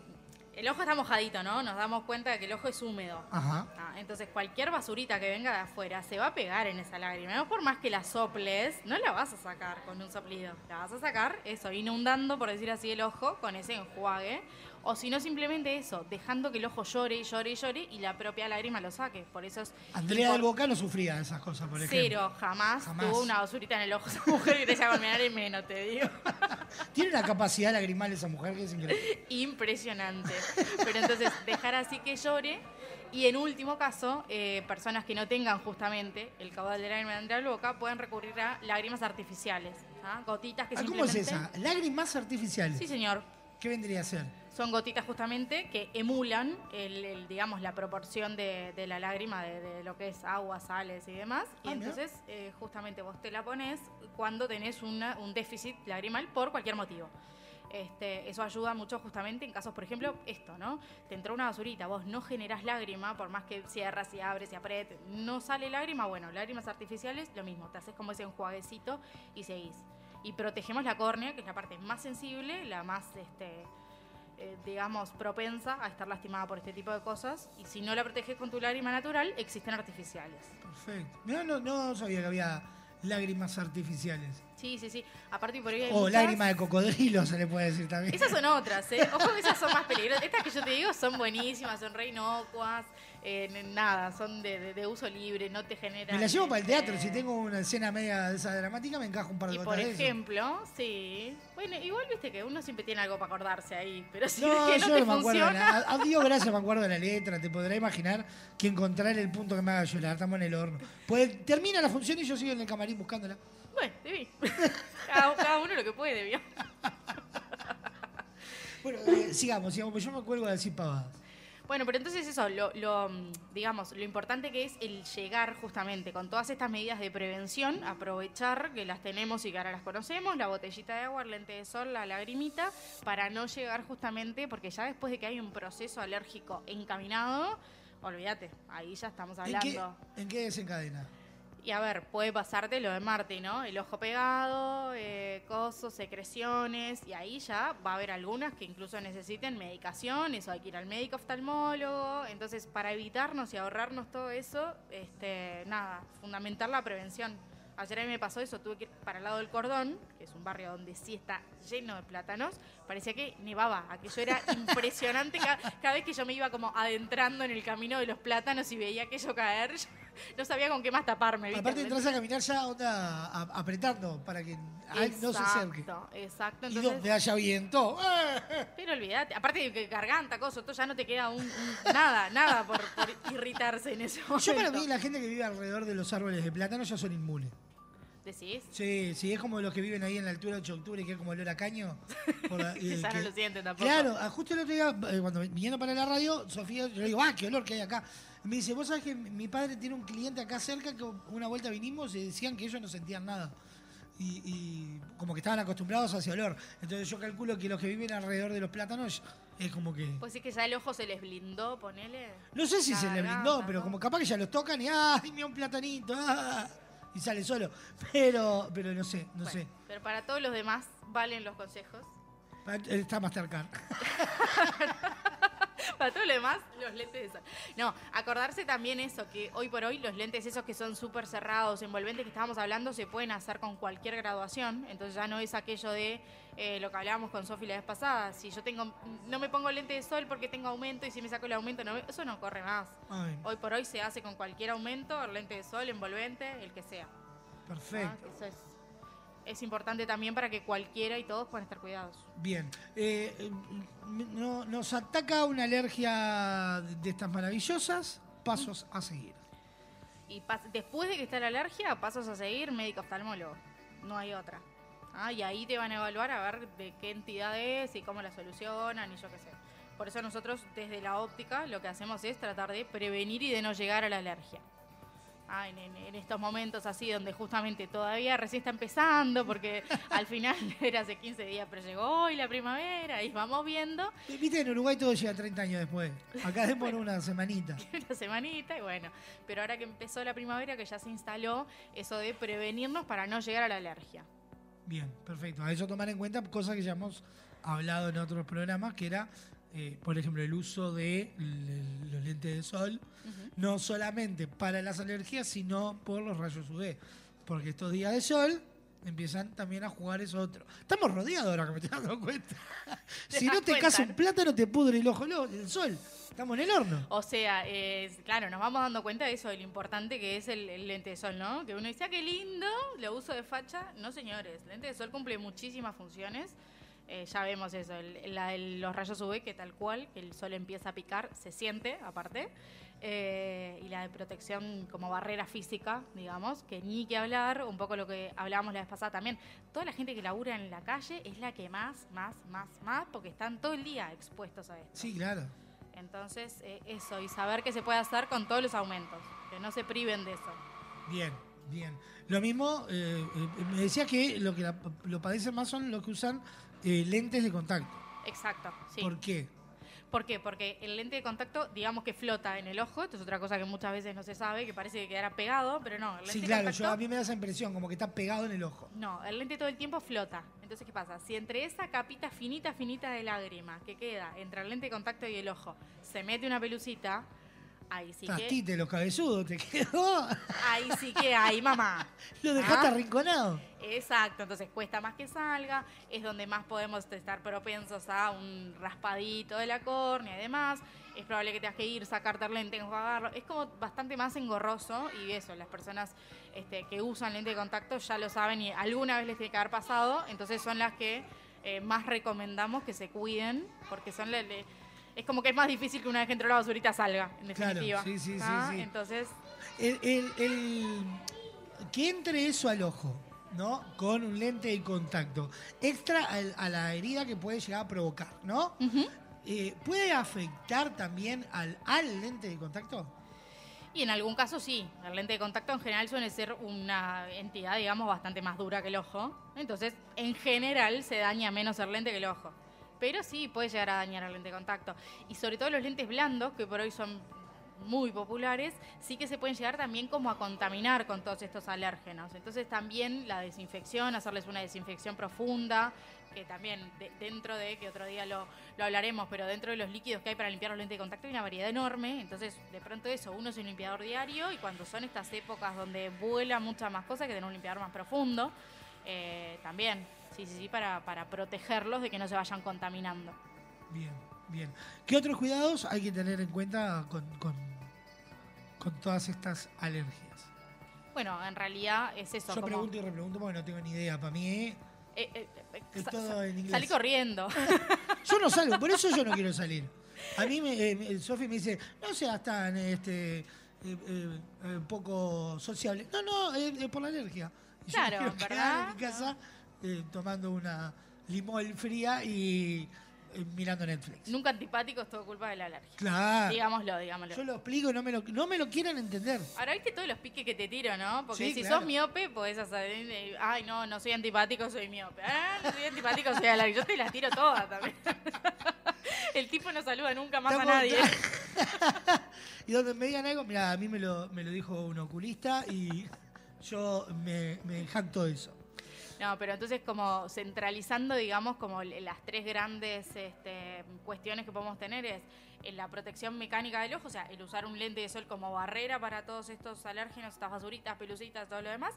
el ojo está mojadito, ¿no? Nos damos cuenta de que el ojo es húmedo. Ajá. Ah, entonces cualquier basurita que venga de afuera se va a pegar en esa lágrima. No por más que la soples, no la vas a sacar con un soplido. La vas a sacar, eso, inundando, por decir así, el ojo con ese enjuague. O si no, simplemente eso, dejando que el ojo llore y llore y llore y la propia lágrima lo saque. Por eso es Andrea del Boca no sufría de esas cosas, por ejemplo. Cero, jamás, Jamás. tuvo una basurita en el ojo esa mujer que te llama y menos, te digo. Tiene una capacidad lagrimal esa mujer que es increíble. Impresionante. Pero entonces, dejar así que llore. Y en último caso, eh, personas que no tengan justamente el caudal de lágrima de la boca pueden recurrir a lágrimas artificiales. ¿ah? Gotitas que Ah, ¿Cómo es esa? Lágrimas artificiales. Sí, señor. ¿Qué vendría a ser? Son gotitas justamente que emulan, el, el, digamos, la proporción de, de la lágrima, de, de lo que es agua, sales y demás. Y Ah, mira. entonces, eh, justamente vos te la pones cuando tenés una- un déficit lagrimal por cualquier motivo. Este, eso ayuda mucho justamente en casos, por ejemplo, esto, ¿no? Te entró una basurita, vos no generás lágrima, por más que cierras y abres y aprietes, no sale lágrima, bueno, lágrimas artificiales, lo mismo, te haces como ese enjuaguecito y seguís. Y protegemos la córnea, que es la parte más sensible, la más, este, eh, digamos, propensa a estar lastimada por este tipo de cosas. Y si no la proteges con tu lágrima natural, existen artificiales. Perfecto. Mirá, no, no sabía que había lágrimas artificiales. Sí, sí, sí. Aparte, por ahí hay O muchas- lágrima de cocodrilo se le puede decir también. Esas son otras, ¿eh? Ojo que esas son más peligrosas. Estas que yo te digo son buenísimas, son re inocuas, eh, nada, son de, de- de uso libre, no te generan... Me la llevo para el teatro. eh, Si tengo una escena media de esa dramática, me encajo un par de Y por de ejemplo, sí. Bueno, igual viste que uno siempre tiene algo para acordarse ahí, pero si No, es que no yo te no me funciona... la- A, a Dios gracias me acuerdo de la letra. Te podrás imaginar que encontrar el punto que me haga llorar. Estamos en el horno. Pues termina la función y yo sigo en el camarín buscándola. Bueno, te vi. cada, cada uno lo que puede, ¿vio? Bueno, eh, sigamos, sigamos, porque yo me cuelgo de decir pavadas. Bueno, pero entonces eso, lo, lo, mm, digamos, lo importante que es el llegar justamente con todas estas medidas de prevención, aprovechar que las tenemos y que ahora las conocemos, la botellita de agua, el lente de sol, la lagrimita, para no llegar justamente, porque ya después de que hay un proceso alérgico encaminado, olvídate, ahí ya estamos ¿En qué, hablando. ¿En qué desencadena? Y a ver, puede pasarte lo de Marty, ¿no? El ojo pegado, eh, cosos, secreciones, y ahí ya va a haber algunas que incluso necesiten medicación, eso hay que ir al médico oftalmólogo. Entonces, para evitarnos y ahorrarnos todo eso, este, nada, fundamental la prevención. Ayer a mí me pasó eso, tuve que ir para el lado del cordón, que es un barrio donde sí está lleno de plátanos, parecía que nevaba, aquello era impresionante, cada, cada vez que yo me iba como adentrando en el camino de los plátanos y veía aquello caer, no sabía con qué más taparme. ¿viste? Aparte entras a caminar ya onda a- apretando para que ay, no se acerque. Exacto, exacto. Y Entonces, donde haya viento. pero olvídate, aparte de que garganta, cosas, todo ya no te queda un, un- nada, nada por, por irritarse en ese momento. Yo para mí la gente que vive alrededor de los árboles de plátano ya son inmunes. ¿Decís? Sí, sí, es como los que viven ahí en la altura de 8 de octubre, que es como olor a caño. Por Que eh, ya no lo sienten tampoco. Claro, ah, justo el otro día, eh, cuando viniendo para la radio, Sofía, yo le digo, ah, qué olor que hay acá. Me dice, vos sabés que mi padre tiene un cliente acá cerca que una vuelta vinimos y decían que ellos no sentían nada. Y, y como que estaban acostumbrados a ese olor. Entonces yo calculo que los que viven alrededor de los plátanos es como que... Pues sí que ya el ojo se les blindó, ponele. No sé si se le garganta, brindó, pero ¿no? como capaz que ya los tocan y ¡ay, mira un platanito! ah", y sale solo. Pero, pero no sé, no sé. Pero para todos los demás valen los consejos. Está Mastercard. Para todo lo demás, los lentes de sol. No, acordarse también eso, que hoy por hoy los lentes esos que son súper cerrados, envolventes que estábamos hablando, se pueden hacer con cualquier graduación. Entonces ya no es aquello de eh, lo que hablábamos con Sofi la vez pasada. Si yo tengo, no me pongo lente de sol porque tengo aumento y si me saco el aumento, no, eso no corre más. Ay, Hoy por hoy se hace con cualquier aumento, el lente de sol, envolvente, el que sea. perfecto. Eso es, es importante también para que cualquiera y todos puedan estar cuidados. Bien. Eh, eh, no- nos ataca una alergia de estas maravillosas. Pasos a seguir. Y pas- después de que está la alergia, pasos a seguir médico oftalmólogo. No hay otra. Ah, y ahí te van a evaluar a ver de qué entidad es y cómo la solucionan y yo qué sé. Por eso nosotros desde la óptica lo que hacemos es tratar de prevenir y de no llegar a la alergia. Ah, en, estos momentos así, donde justamente todavía recién está empezando, porque al final era hace 15 días, pero llegó hoy la primavera y vamos viendo Viste, en Uruguay todo llega 30 años después. Acá demora una semanita. una semanita y bueno, pero ahora que empezó la primavera, que ya se instaló eso de prevenirnos para no llegar a la alergia. Bien, perfecto. A eso tomar en cuenta cosas que ya hemos hablado en otros programas, que era, eh, por ejemplo, el uso de los lentes de sol, no solamente para las alergias, sino por los rayos UV. Porque estos días de sol empiezan también a jugar eso otro. Estamos rodeados ahora que me estoy dando cuenta. ¿Te si no te cuenta, casa no? un plátano, te pudre el ojo el sol. Estamos en el horno. O sea, eh, claro, nos vamos dando cuenta de eso, de lo importante que es el, el lente de sol, ¿no? Que uno dice, ah, qué lindo, lo uso de facha. No, señores, el lente de sol cumple muchísimas funciones. Eh, ya vemos eso, el- la de los rayos UV, que tal cual, que el sol empieza a picar, se siente aparte. Eh, y la de protección como barrera física, digamos, que ni que hablar, un poco lo que hablábamos la vez pasada también. Toda la gente que labura en la calle es la que más, más, más, más, porque están todo el día expuestos a esto. Sí, claro. Entonces, eh, eso, y saber qué se puede hacer con todos los aumentos, que no se priven de eso. Bien, bien. Lo mismo, eh, me decía que lo que la- lo padecen más son los que usan eh, lentes de contacto. Exacto, sí. ¿Por qué? ¿Por qué? Porque el lente de contacto, digamos que flota en el ojo, esto es otra cosa que muchas veces no se sabe, que parece que quedará pegado, pero no, el lente Sí, de claro, contacto... yo, a mí me da esa impresión, como que está pegado en el ojo. No, el lente todo el tiempo flota. Entonces, ¿qué pasa? Si entre esa capita finita, finita de lágrima que queda entre el lente de contacto y el ojo se mete una pelucita, ahí sí que... Tastite, los cabezudos, te quedó. Ahí sí que hay, mamá. Lo dejaste ¿Ah? arrinconado. Exacto, entonces cuesta más que salga, es donde más podemos estar propensos a un raspadito de la córnea y demás. Es probable que tengas que ir, sacarte el lente, enjuagarlo. Es como bastante más engorroso y eso, las personas este, que usan lente de contacto ya lo saben y alguna vez les tiene que haber pasado, entonces son las que eh, más recomendamos que se cuiden porque son la- le- es como que es más difícil que una vez que entró la basurita salga, en definitiva. sí, sí, sí, ¿Ah? sí. Entonces, El, el- el- que entre eso al ojo, ¿no? Con un lente de contacto. Extra al- a, la herida que puede llegar a provocar, ¿no? Eh, ¿Puede afectar también al, al lente de contacto? Y en algún caso sí, el lente de contacto en general suele ser una entidad, digamos, bastante más dura que el ojo. Entonces, en general se daña menos el lente que el ojo. Pero sí puede llegar a dañar el lente de contacto. Y sobre todo los lentes blandos, que por hoy son muy populares, sí que se pueden llegar también como a contaminar con todos estos alérgenos. Entonces también la desinfección, hacerles una desinfección profunda, que también de- dentro de, que otro día lo, lo hablaremos, pero dentro de los líquidos que hay para limpiar los lentes de contacto hay una variedad enorme, entonces de pronto eso, uno es un limpiador diario y cuando son estas épocas donde vuela muchas más cosas, que tener un limpiador más profundo, eh, también, sí, sí, sí, para, para protegerlos de que no se vayan contaminando. Bien, bien. ¿Qué otros cuidados hay que tener en cuenta con, con, con todas estas alergias? Bueno, en realidad es eso. Yo como- pregunto y repregunto porque no tengo ni idea. Para mí es- eh, eh, eh, es sa- inglés. Salí corriendo. Yo no salgo, por eso yo no quiero salir. A mí, me, eh, me- Sofi me dice, no seas tan este, eh, eh, eh, poco sociable. No, no, eh, eh, por la alergia. Y yo me Claro, quedar ¿verdad? en mi casa eh, tomando una limón fría y eh, mirando Netflix. Nunca antipático es todo culpa de la alergia. Claro. Digámoslo, digámoslo. Yo lo explico y no me lo, no me lo quieren entender. Ahora viste todos los piques que te tiro, ¿no? Porque Sí, si claro. sos miope, podés hacer. eh, Ay, no, no soy antipático, soy miope. Ah, no soy antipático, soy alérgico. Yo te las tiro todas también. El tipo no saluda nunca más a nadie. Y donde me digan algo, mira, a mí me lo, me lo dijo un oculista y yo me, me jacto de eso. No, pero entonces como centralizando, digamos, como las tres grandes este, cuestiones que podemos tener es en la protección mecánica del ojo, o sea, el usar un lente de sol como barrera para todos estos alérgenos, estas basuritas, pelucitas, todo lo demás,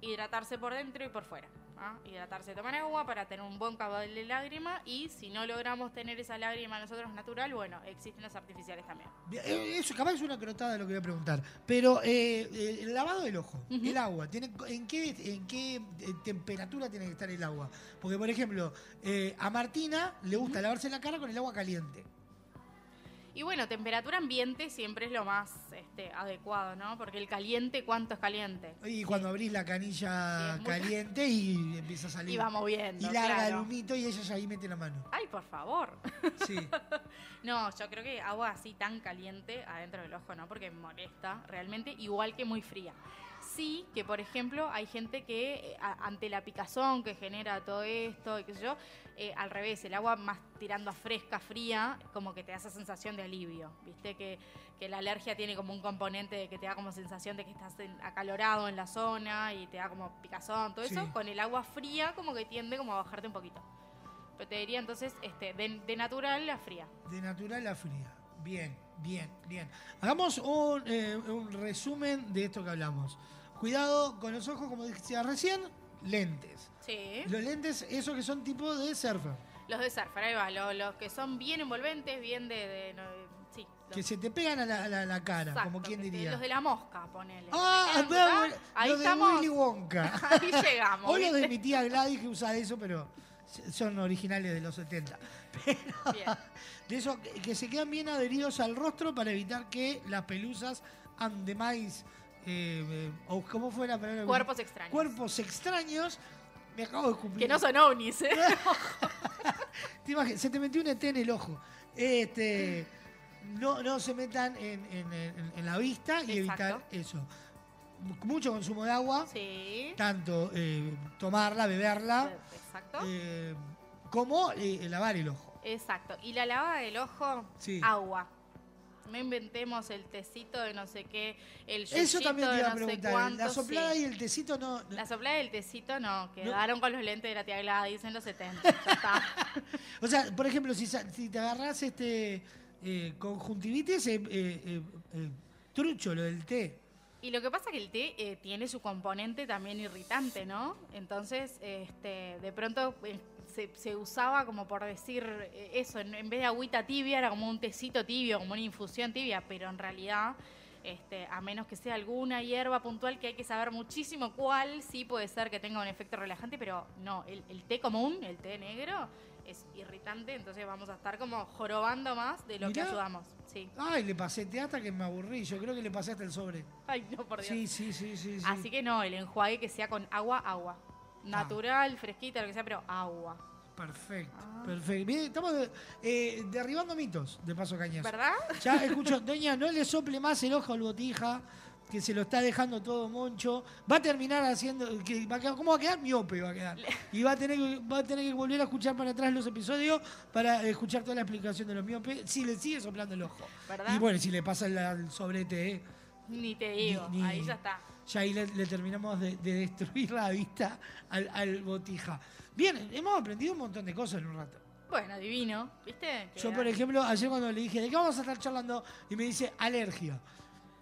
hidratarse por dentro y por fuera. ¿ah? Hidratarse, tomar agua para tener un buen cabal de lágrima y si no logramos tener esa lágrima nosotros natural, bueno, existen las artificiales también. Eh, Eso capaz es una crotada lo que voy a preguntar. Pero eh, eh, el lavado del ojo, el agua, ¿tiene, ¿en qué, en qué eh, temperatura tiene que estar el agua? Porque, por ejemplo, eh, a Martina le gusta lavarse la cara con el agua caliente. Y bueno, temperatura ambiente siempre es lo más este, adecuado, ¿no? Porque el caliente, ¿cuánto es caliente? Y cuando abrís la canilla Sí, es muy- caliente y empieza a salir. Y va moviendo, Y larga claro. el humito y ella ya ahí mete la mano. Ay, por favor. Sí. No, yo creo que agua así tan caliente adentro del ojo no, porque molesta realmente, igual que muy fría. Sí, que por ejemplo hay gente que eh, a- ante la picazón que genera todo esto y qué sé yo, eh, al revés, el agua más tirando a fresca, fría, como que te da esa sensación de alivio, ¿viste? Que, que la alergia tiene como un componente de que te da como sensación de que estás en- acalorado en la zona y te da como picazón, todo eso, con el agua fría como que tiende como a bajarte un poquito. Pero te diría entonces, este, de, de natural la fría. De natural a fría. Bien, bien, bien. Hagamos un, eh, un resumen de esto que hablamos. Cuidado con los ojos, como decía recién, lentes. Sí. Los lentes, esos que son tipo de surfer. Los de surfer, ahí va. Los, los que son bien envolventes, bien de. de- no, de- sí. los- Que se te pegan a la, a la- a la cara, exacto, como quien te- diría. Los de la mosca, ponele. Ah, ¿Te quedan, ah, ¿verdad? Ahí los de estamos. Willy Wonka. Ahí llegamos. O los de mi tía Gladys que usa eso, pero son originales de los 70. Pero de esos que, que se quedan bien adheridos al rostro para evitar que las pelusas andemais, eh, eh, o ¿cómo fue la palabra? Cuerpos extraños. Cuerpos extraños. Me acabo de escupir. Que no son ovnis, ¿eh? Te imaginas, se te metió un ET en el ojo. Este, no, no se metan en, en- en- en la vista y Exacto. evitar eso. Mucho consumo de agua, Sí. tanto eh, tomarla, beberla, Exacto. eh, como lavar el ojo. Exacto. Y la lavada del ojo, Sí. agua. No inventemos el tecito de no sé qué, el Eso también te iba a no sé preguntar. cuánto, la soplada sí. y el tecito no. no- La soplada y el tecito no, quedaron con los lentes de la tía Gladys en los 70. Ya está. O sea, por ejemplo, si, sa- si te agarras este eh, conjuntivitis, eh, eh, eh, eh, trucho lo del té. Y lo que pasa es que el té eh, tiene su componente también irritante, ¿no? Entonces, este, de pronto eh, se, se usaba como por decir eh, eso, en, en vez de agüita tibia era como un tecito tibio, como una infusión tibia, pero en realidad, este, a menos que sea alguna hierba puntual que hay que saber muchísimo cuál, sí puede ser que tenga un efecto relajante, pero no, el, el té común, el té negro, es irritante, entonces vamos a estar como jorobando más de lo Mirá. que ayudamos. Sí. Ay, le pasé té hasta que me aburrí. Yo creo que le pasé hasta el sobre. Ay, no, por Dios. Sí, sí, sí, sí. sí. Así que no, el enjuague que sea con agua, agua. Natural, fresquita, lo que sea, pero agua. Perfecto, Ah. perfecto. Bien, estamos eh, derribando mitos de paso cañazo. ¿Verdad? Ya escucho, doña, no le sople más el ojo al botija, que se lo está dejando todo moncho. Va a terminar haciendo. Que va a quedar- ¿Cómo va a quedar? Miope va a quedar. Y va a, tener que, va a tener que volver a escuchar para atrás los episodios para escuchar toda la explicación de los miopes. Si le sigue soplando el ojo. ¿Verdad? Y bueno, si le pasa el, el sobrete, eh, Ni te digo, Ni- ni- ahí ya está. Ya ahí le, le terminamos de, de destruir la vista al, al botija. Bien, hemos aprendido un montón de cosas en un rato. Bueno, divino, ¿viste? Que Yo, por ejemplo, ayer cuando le dije, ¿de qué vamos a estar charlando? Y me dice, alergia.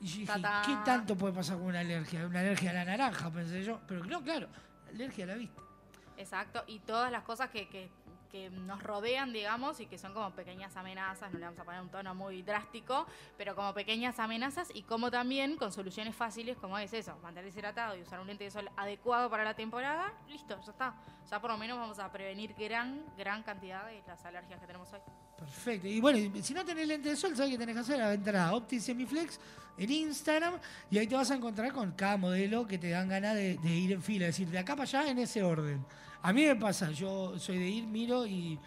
Y yo dije. ¿qué tanto puede pasar con una alergia? Una alergia a la naranja, pensé yo. Pero no, claro, alergia a la vista. Exacto, y todas las cosas que, que, que nos rodean, digamos, y que son como pequeñas amenazas, no le vamos a poner un tono muy drástico, pero como pequeñas amenazas y como también con soluciones fáciles como es eso, mantenerse hidratado y usar un lente de sol adecuado para la temporada, listo, ya está. Ya por lo menos vamos a prevenir gran, gran cantidad de las alergias que tenemos hoy. Perfecto. Y bueno, si no tenés lente de sol, ¿sabes qué tenés que hacer? Entrar a Opti Semiflex en Instagram y ahí te vas a encontrar con cada modelo que te dan ganas de, de ir en fila. Es decir, de acá para allá en ese orden. A mí me pasa, yo soy de ir, miro y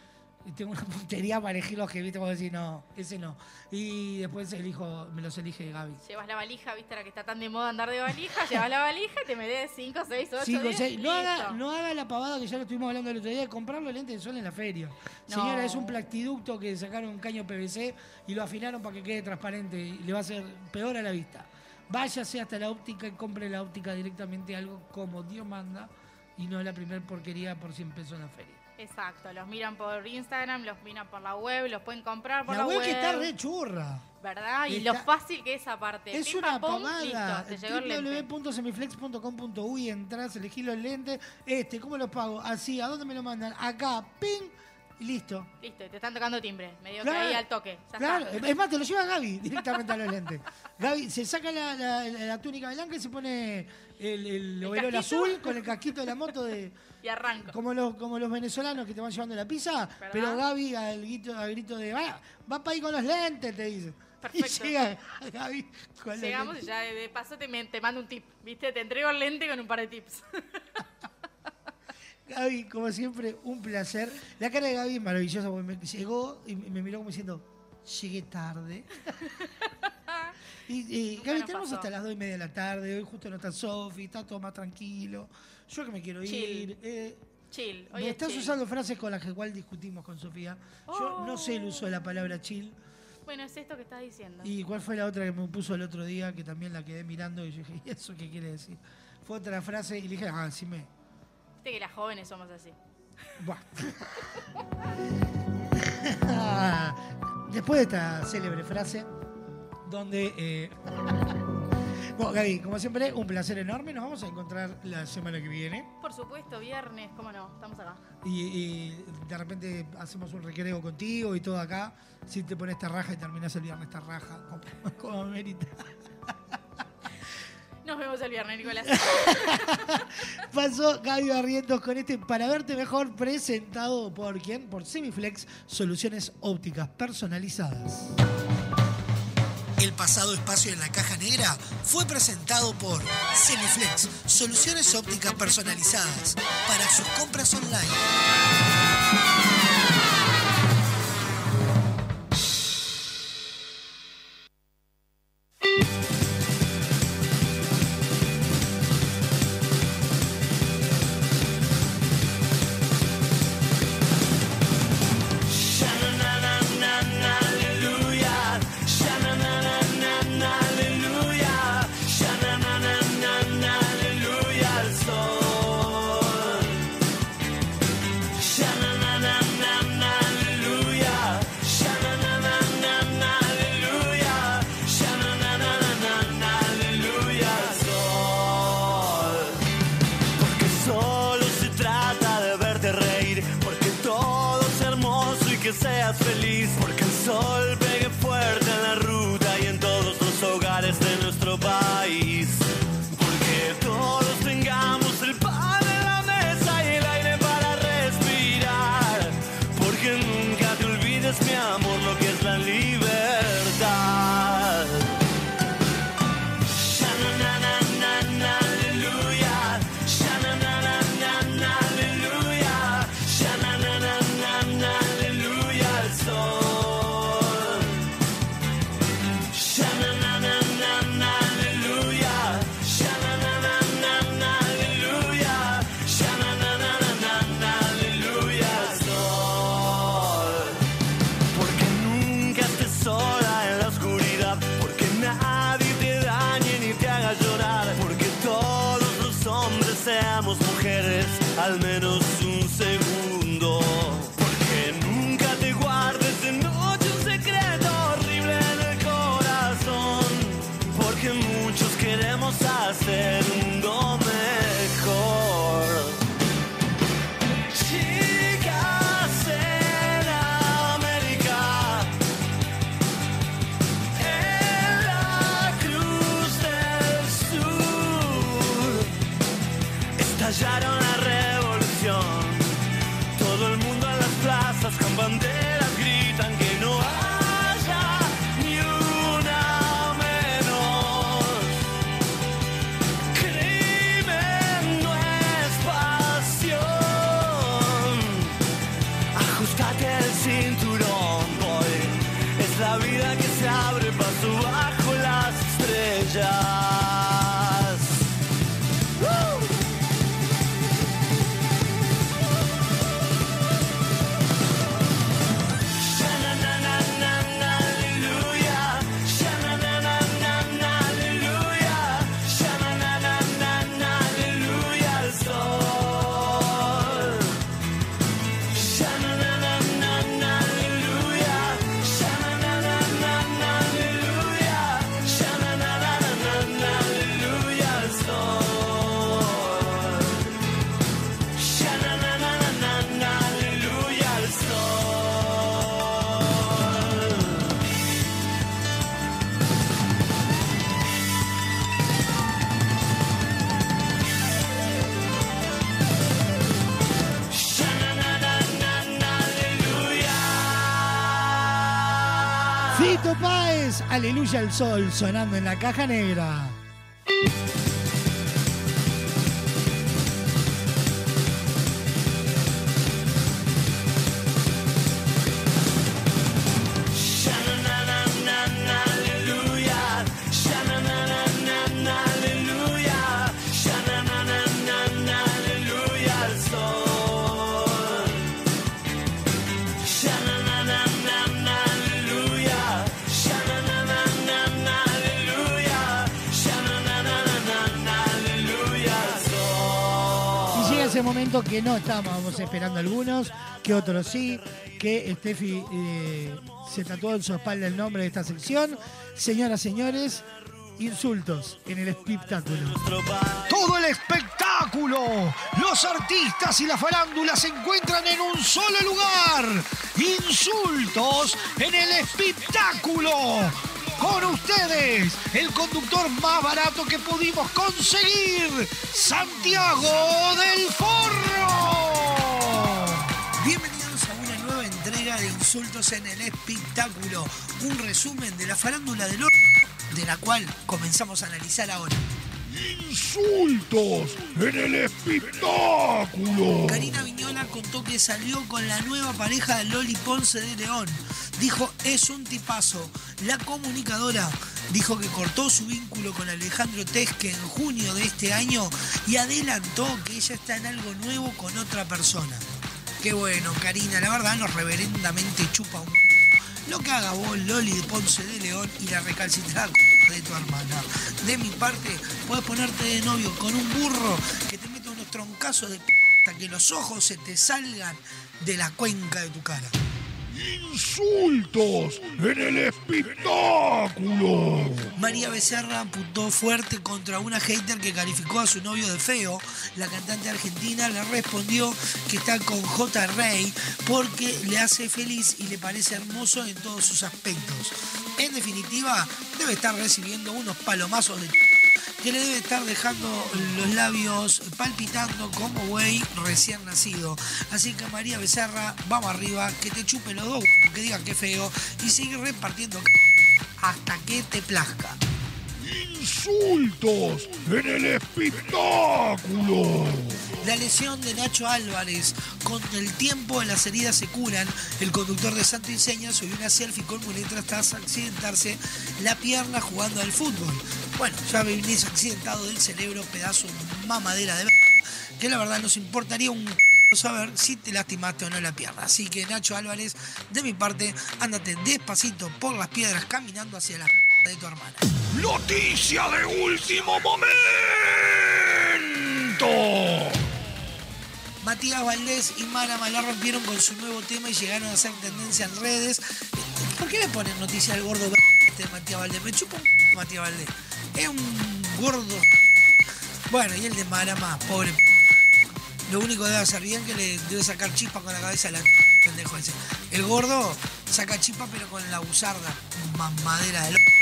tengo una puntería para elegir los que viste, como decir, no, ese no. Y después elijo, me los elige Gaby. Llevas la valija, viste, la que está tan de moda andar de valija, llevas la valija y te metes 5, 6, 8, Cinco, 10, seis. No haga, no haga la pavada que ya lo estuvimos hablando el otro día de comprar los lentes de sol en la feria. No. Señora, es un plastiducto que sacaron un caño PVC y lo afinaron para que quede transparente y le va a hacer peor a la vista. Váyase hasta la óptica y compre la óptica directamente algo como Dios manda y no la primer porquería por 100 pesos en la feria. Exacto, los miran por Instagram, los miran por la web, los pueden comprar por La la, web que está re churra. ¿Verdad? Y Está- lo fácil que es aparte. Es Pim, una pam, lente. www.semiflex.com.uy entras, elegís los lentes. Este, ¿cómo los pago? Así, ¿a dónde me lo mandan? Acá, ping. Y listo. Listo, y te están tocando timbre. Medio Claro, que ahí al toque. Claro, es más, te lo lleva Gaby directamente a los lentes. Gaby se saca la, la- la túnica blanca y se pone el, el overol casquito? azul con el casquito de la moto de. Y arranco. Como los, como los venezolanos que te van llevando la pizza, pero Gaby al grito, al grito de va, va para ahí con los lentes, te dice. Perfecto. Y llega Gaby con Llegamos y ya de, paso te, te mando un tip. ¿Viste? Te entrego el lente con un par de tips. Gaby, como siempre, un placer. La cara de Gaby es maravillosa porque me llegó y me miró como diciendo, llegué tarde. y y, Gaby, tenemos pasó. hasta las 2 y media de la tarde. Hoy justo no está Sofi, está todo más tranquilo. Yo que me quiero Chill. ir. eh, Chill. Hoy me es estás chill. usando frases con las que igual discutimos con Sofía. Yo no sé el uso de la palabra chill. Bueno, es esto que estás diciendo. ¿Y cuál fue la otra que me puso el otro día que también la quedé mirando y yo dije, ¿y eso qué quiere decir? Fue otra frase y le dije, ah, sí me. Viste que las jóvenes somos así. Buah. Después de esta célebre frase, donde. eh, bueno, Gaby, como siempre, un placer enorme. Nos vamos a encontrar la semana que viene. Por supuesto, viernes, cómo no, estamos acá. Y, y de repente hacemos un recreo contigo y todo acá. Si te pones esta raja y terminas el viernes esta raja, como, como amerita. Nos vemos el viernes, Nicolás. Pasó Gaby Barrientos con este Para Verte Mejor presentado por quién? Por Semiflex, soluciones ópticas personalizadas. El pasado espacio en la caja negra fue presentado por Semiflex, soluciones ópticas personalizadas para sus compras online. Sol, sonando en la caja negra. Que no estábamos esperando algunos, que otros sí, que Steffi eh, se tatuó en su espalda el nombre de esta sección. Señoras, señores, insultos en el espectáculo. Todo el espectáculo, los artistas y la farándula se encuentran en un solo lugar. Insultos en el espectáculo. Con ustedes, el conductor más barato que pudimos conseguir, Santiago del Forro. Insultos en el espectáculo, un resumen de la farándula del oro, de la cual comenzamos a analizar ahora. Insultos en el espectáculo. Karina Viñola contó que salió con la nueva pareja de Loli Ponce de León. Dijo, es un tipazo. La comunicadora dijo que cortó su vínculo con Alejandro Tesque en junio de este año y adelantó que ella está en algo nuevo con otra persona. Qué bueno, Karina, la verdad nos reverendamente chupa un... Lo que haga vos, Loli de Ponce de León, y la recalcitrada de tu hermana. De mi parte, puedes ponerte de novio con un burro que te mete unos troncazos de hasta que los ojos se te salgan de la cuenca de tu cara. Insultos en el espectáculo. María Becerra apuntó fuerte contra una hater que calificó a su novio de feo. La cantante argentina le respondió que está con J. Rey porque le hace feliz y le parece hermoso en todos sus aspectos. En definitiva, debe estar recibiendo unos palomazos de que le debe estar dejando los labios palpitando como güey recién nacido. Así que María Becerra, vamos arriba, que te chupe los dos, que diga que feo y sigue repartiendo hasta que te plazca. Insultos en el espectáculo. La lesión de Nacho Álvarez. Con el tiempo las heridas se curan. El conductor de Santo Enseña subió una selfie con muletas tras accidentarse la pierna jugando al fútbol. Bueno, ya venís accidentado del cerebro, pedazo mamadera de que la verdad nos importaría un saber si te lastimaste o no la pierna. Así que Nacho Álvarez, de mi parte, ándate despacito por las piedras caminando hacia la de tu hermana. Noticia de último momento. Matías Valdés y Mara Malá rompieron con su nuevo tema y llegaron a hacer tendencia en redes. ¿Por qué le ponen noticia al gordo este de Matías Valdés? Me chupa un Matías Valdés. Es un gordo. Bueno, y el de Mara pobre. Lo único que debe hacer bien que le debe sacar chispa con la cabeza a la pendejo ese. El gordo saca chispa pero con la buzarda, mamadera de lo...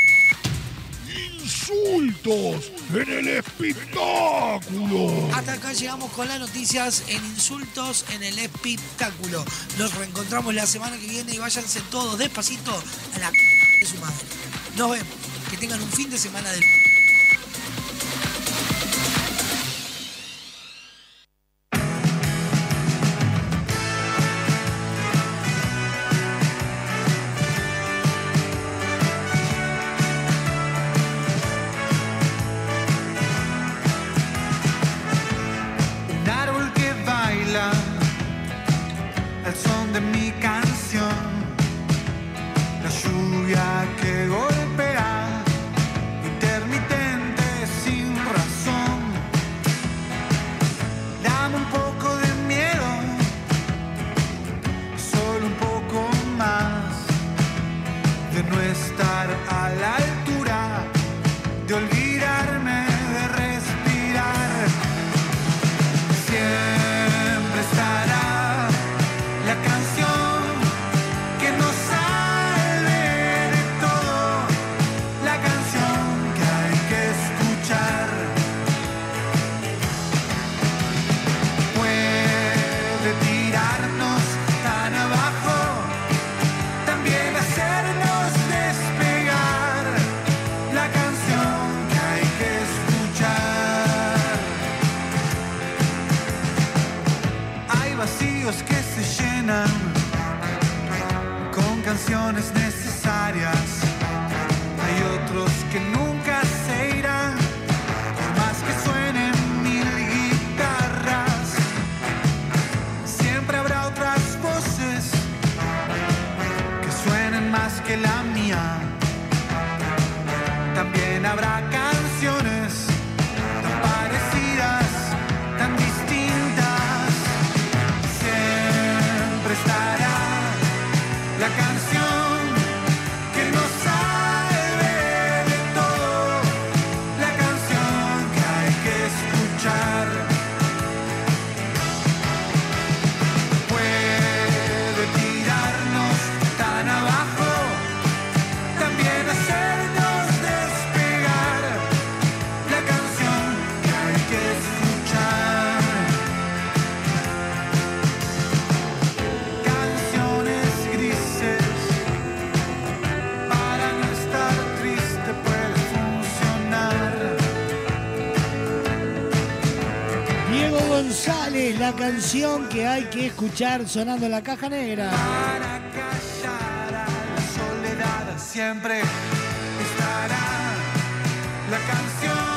Insultos en el espectáculo. Hasta acá llegamos con las noticias en insultos en el espectáculo. Nos reencontramos la semana que viene y váyanse todos despacito a la de su madre. Nos vemos. Que tengan un fin de semana del... hay que escuchar sonando en la caja negra. Para callar a la soledad siempre estará la canción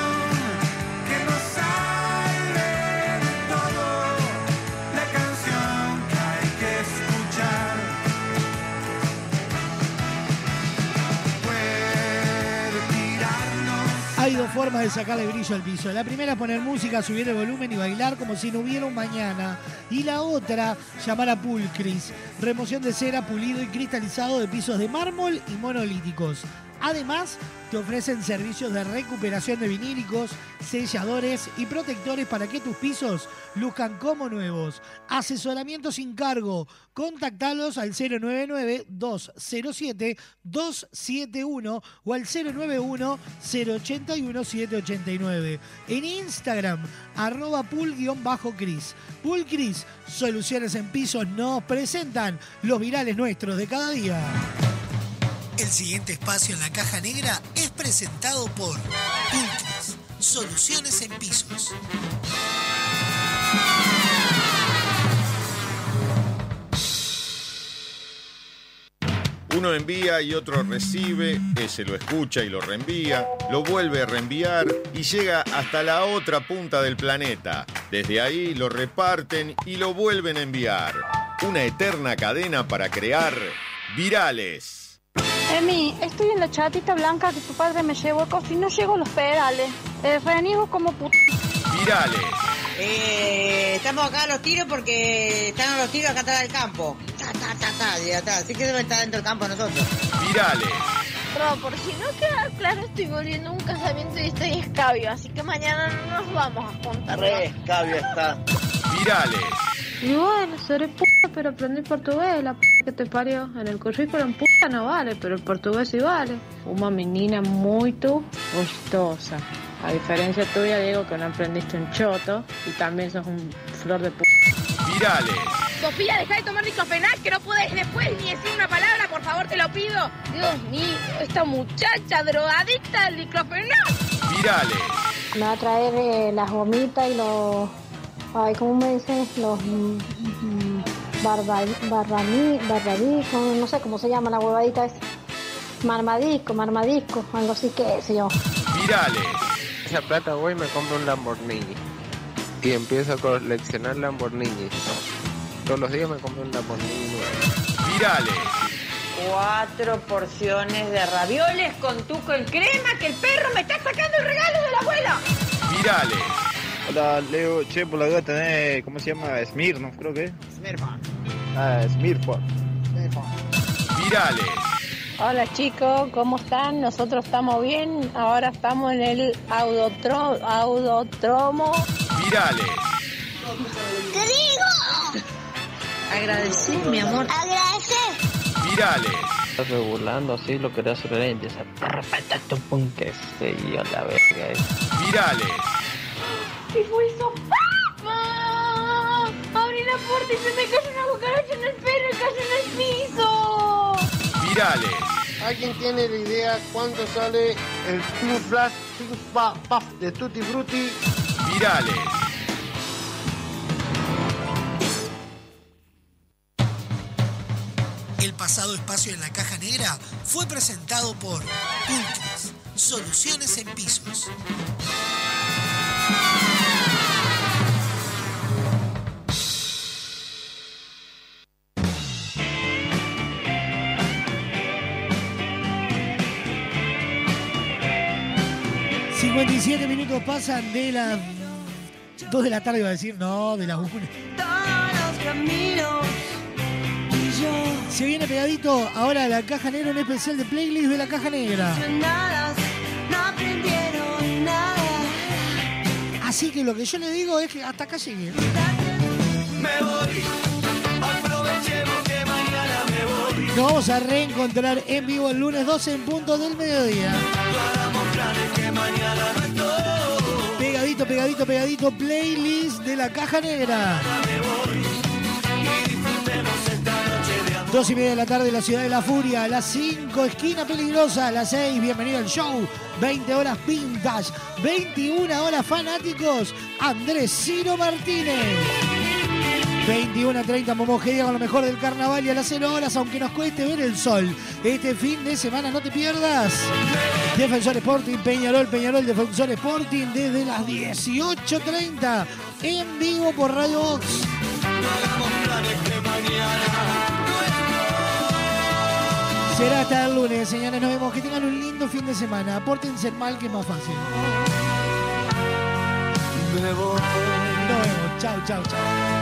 Hay dos formas de sacarle brillo al piso. La primera es poner música, subir el volumen y bailar como si no hubiera un mañana. Y la otra, llamar a Pulcris. Remoción de cera, pulido y cristalizado de pisos de mármol y monolíticos. Además, te ofrecen servicios de recuperación de vinílicos, selladores y protectores para que tus pisos luzcan como nuevos. Asesoramiento sin cargo. Contactalos al 099-207-271 o al 091-081-789. En Instagram, arroba pool-cris. Poolcris, soluciones en pisos nos presentan los virales nuestros de cada día. El siguiente espacio en la caja negra es presentado por Pulcris, soluciones en pisos. Uno envía y otro recibe, ese lo escucha y lo reenvía, lo vuelve a reenviar y llega hasta la otra punta del planeta. Desde ahí lo reparten y lo vuelven a enviar. Una eterna cadena para crear virales. Emi, estoy en la chatita blanca que tu padre me llevó y no llego a los pedales. Eh, reniego como puta. Virales. Eh, estamos acá a los tiros porque están a los tiros acá atrás del campo. Ta, ta, ta, ta, ya está. Así que deben estar dentro del campo nosotros. Virales. Pero por si no queda claro, estoy volviendo a un casamiento y estoy escabio, así que mañana no nos vamos a juntar. Re escabio está. Virales. Y bueno, seré puta, pero aprendí portugués, la p que te parió. En el currículum puta no vale, pero el portugués sí vale. Una menina muy gustosa. A diferencia tuya, digo que no aprendiste un choto y también sos un flor de puta. Virales. Sofía, deja de tomar diclofenac, que no puedes después ni decir una palabra, por favor, te lo pido. Dios mío, esta muchacha drogadicta del diclofenac. Virales. Me va a traer eh, las gomitas y los. Ay, ¿cómo me dicen? Los. mm, mm, barba, barbaní, no sé cómo se llama la huevadita esa. Marmadisco, marmadisco, algo así que sé yo. Virales. Esa plata voy y me compro un Lamborghini. Y empiezo a coleccionar Lamborghini. Todos los días me compro un Lamborghini nuevo. Virales. Cuatro porciones de ravioles con tuco en crema que el perro me está sacando el regalo de la abuela. Virales. Hola, Leo. Che, por la duda tenés, ¿cómo se llama? Smirnoff, creo que es. Smirnoff. Ah, Smirnoff. Virales. Hola chicos, ¿cómo están? Nosotros estamos bien. Ahora estamos en el audotro, audotromo. Virales. ¿Qué digo? Agradecí, mi amor. Agradecer. Virales. Estás burlando así, lo quería hacer y empieza a patata pum que se yo la verga esa. Virales. ¿Qué fue eso? ¡Papá! Abrí la puerta y se me cayó una cucaracha en el pelo y cayó en el piso. Virales. ¿Alguien tiene la idea cuánto sale el Flash Pink Pa- Puff de Tutti Frutti? Virales. pasado espacio en la caja negra fue presentado por Pulcris, soluciones en pisos. 57 minutos pasan de las 2 de la tarde, iba a decir, no, de las 1. Se viene pegadito ahora la caja negra, un especial de playlist de la caja negra. Así que lo que yo le digo es que hasta acá llegué. Me voy, aprovechemos que mañana me voy. Nos vamos a reencontrar en vivo el lunes 12 en punto del mediodía. Pegadito, pegadito, pegadito, playlist de la caja negra. Dos y media de la tarde, la ciudad de la furia. Las 5, esquina peligrosa. Las 6, bienvenido al show. 20 horas vintage. 21 horas fanáticos. Andrés Ciro Martínez. 21 a 30 Momogedia con lo mejor del carnaval y a las 0 horas, aunque nos cueste ver el sol. Este fin de semana no te pierdas. Defensor Sporting, Peñarol, Peñarol, Defensor Sporting desde las 18.30 en vivo por Radio Box. Será hasta el lunes, señores. Nos vemos. Que tengan un lindo fin de semana. Apórtense mal, que es más fácil. Nos vemos. Chau, chau, chau.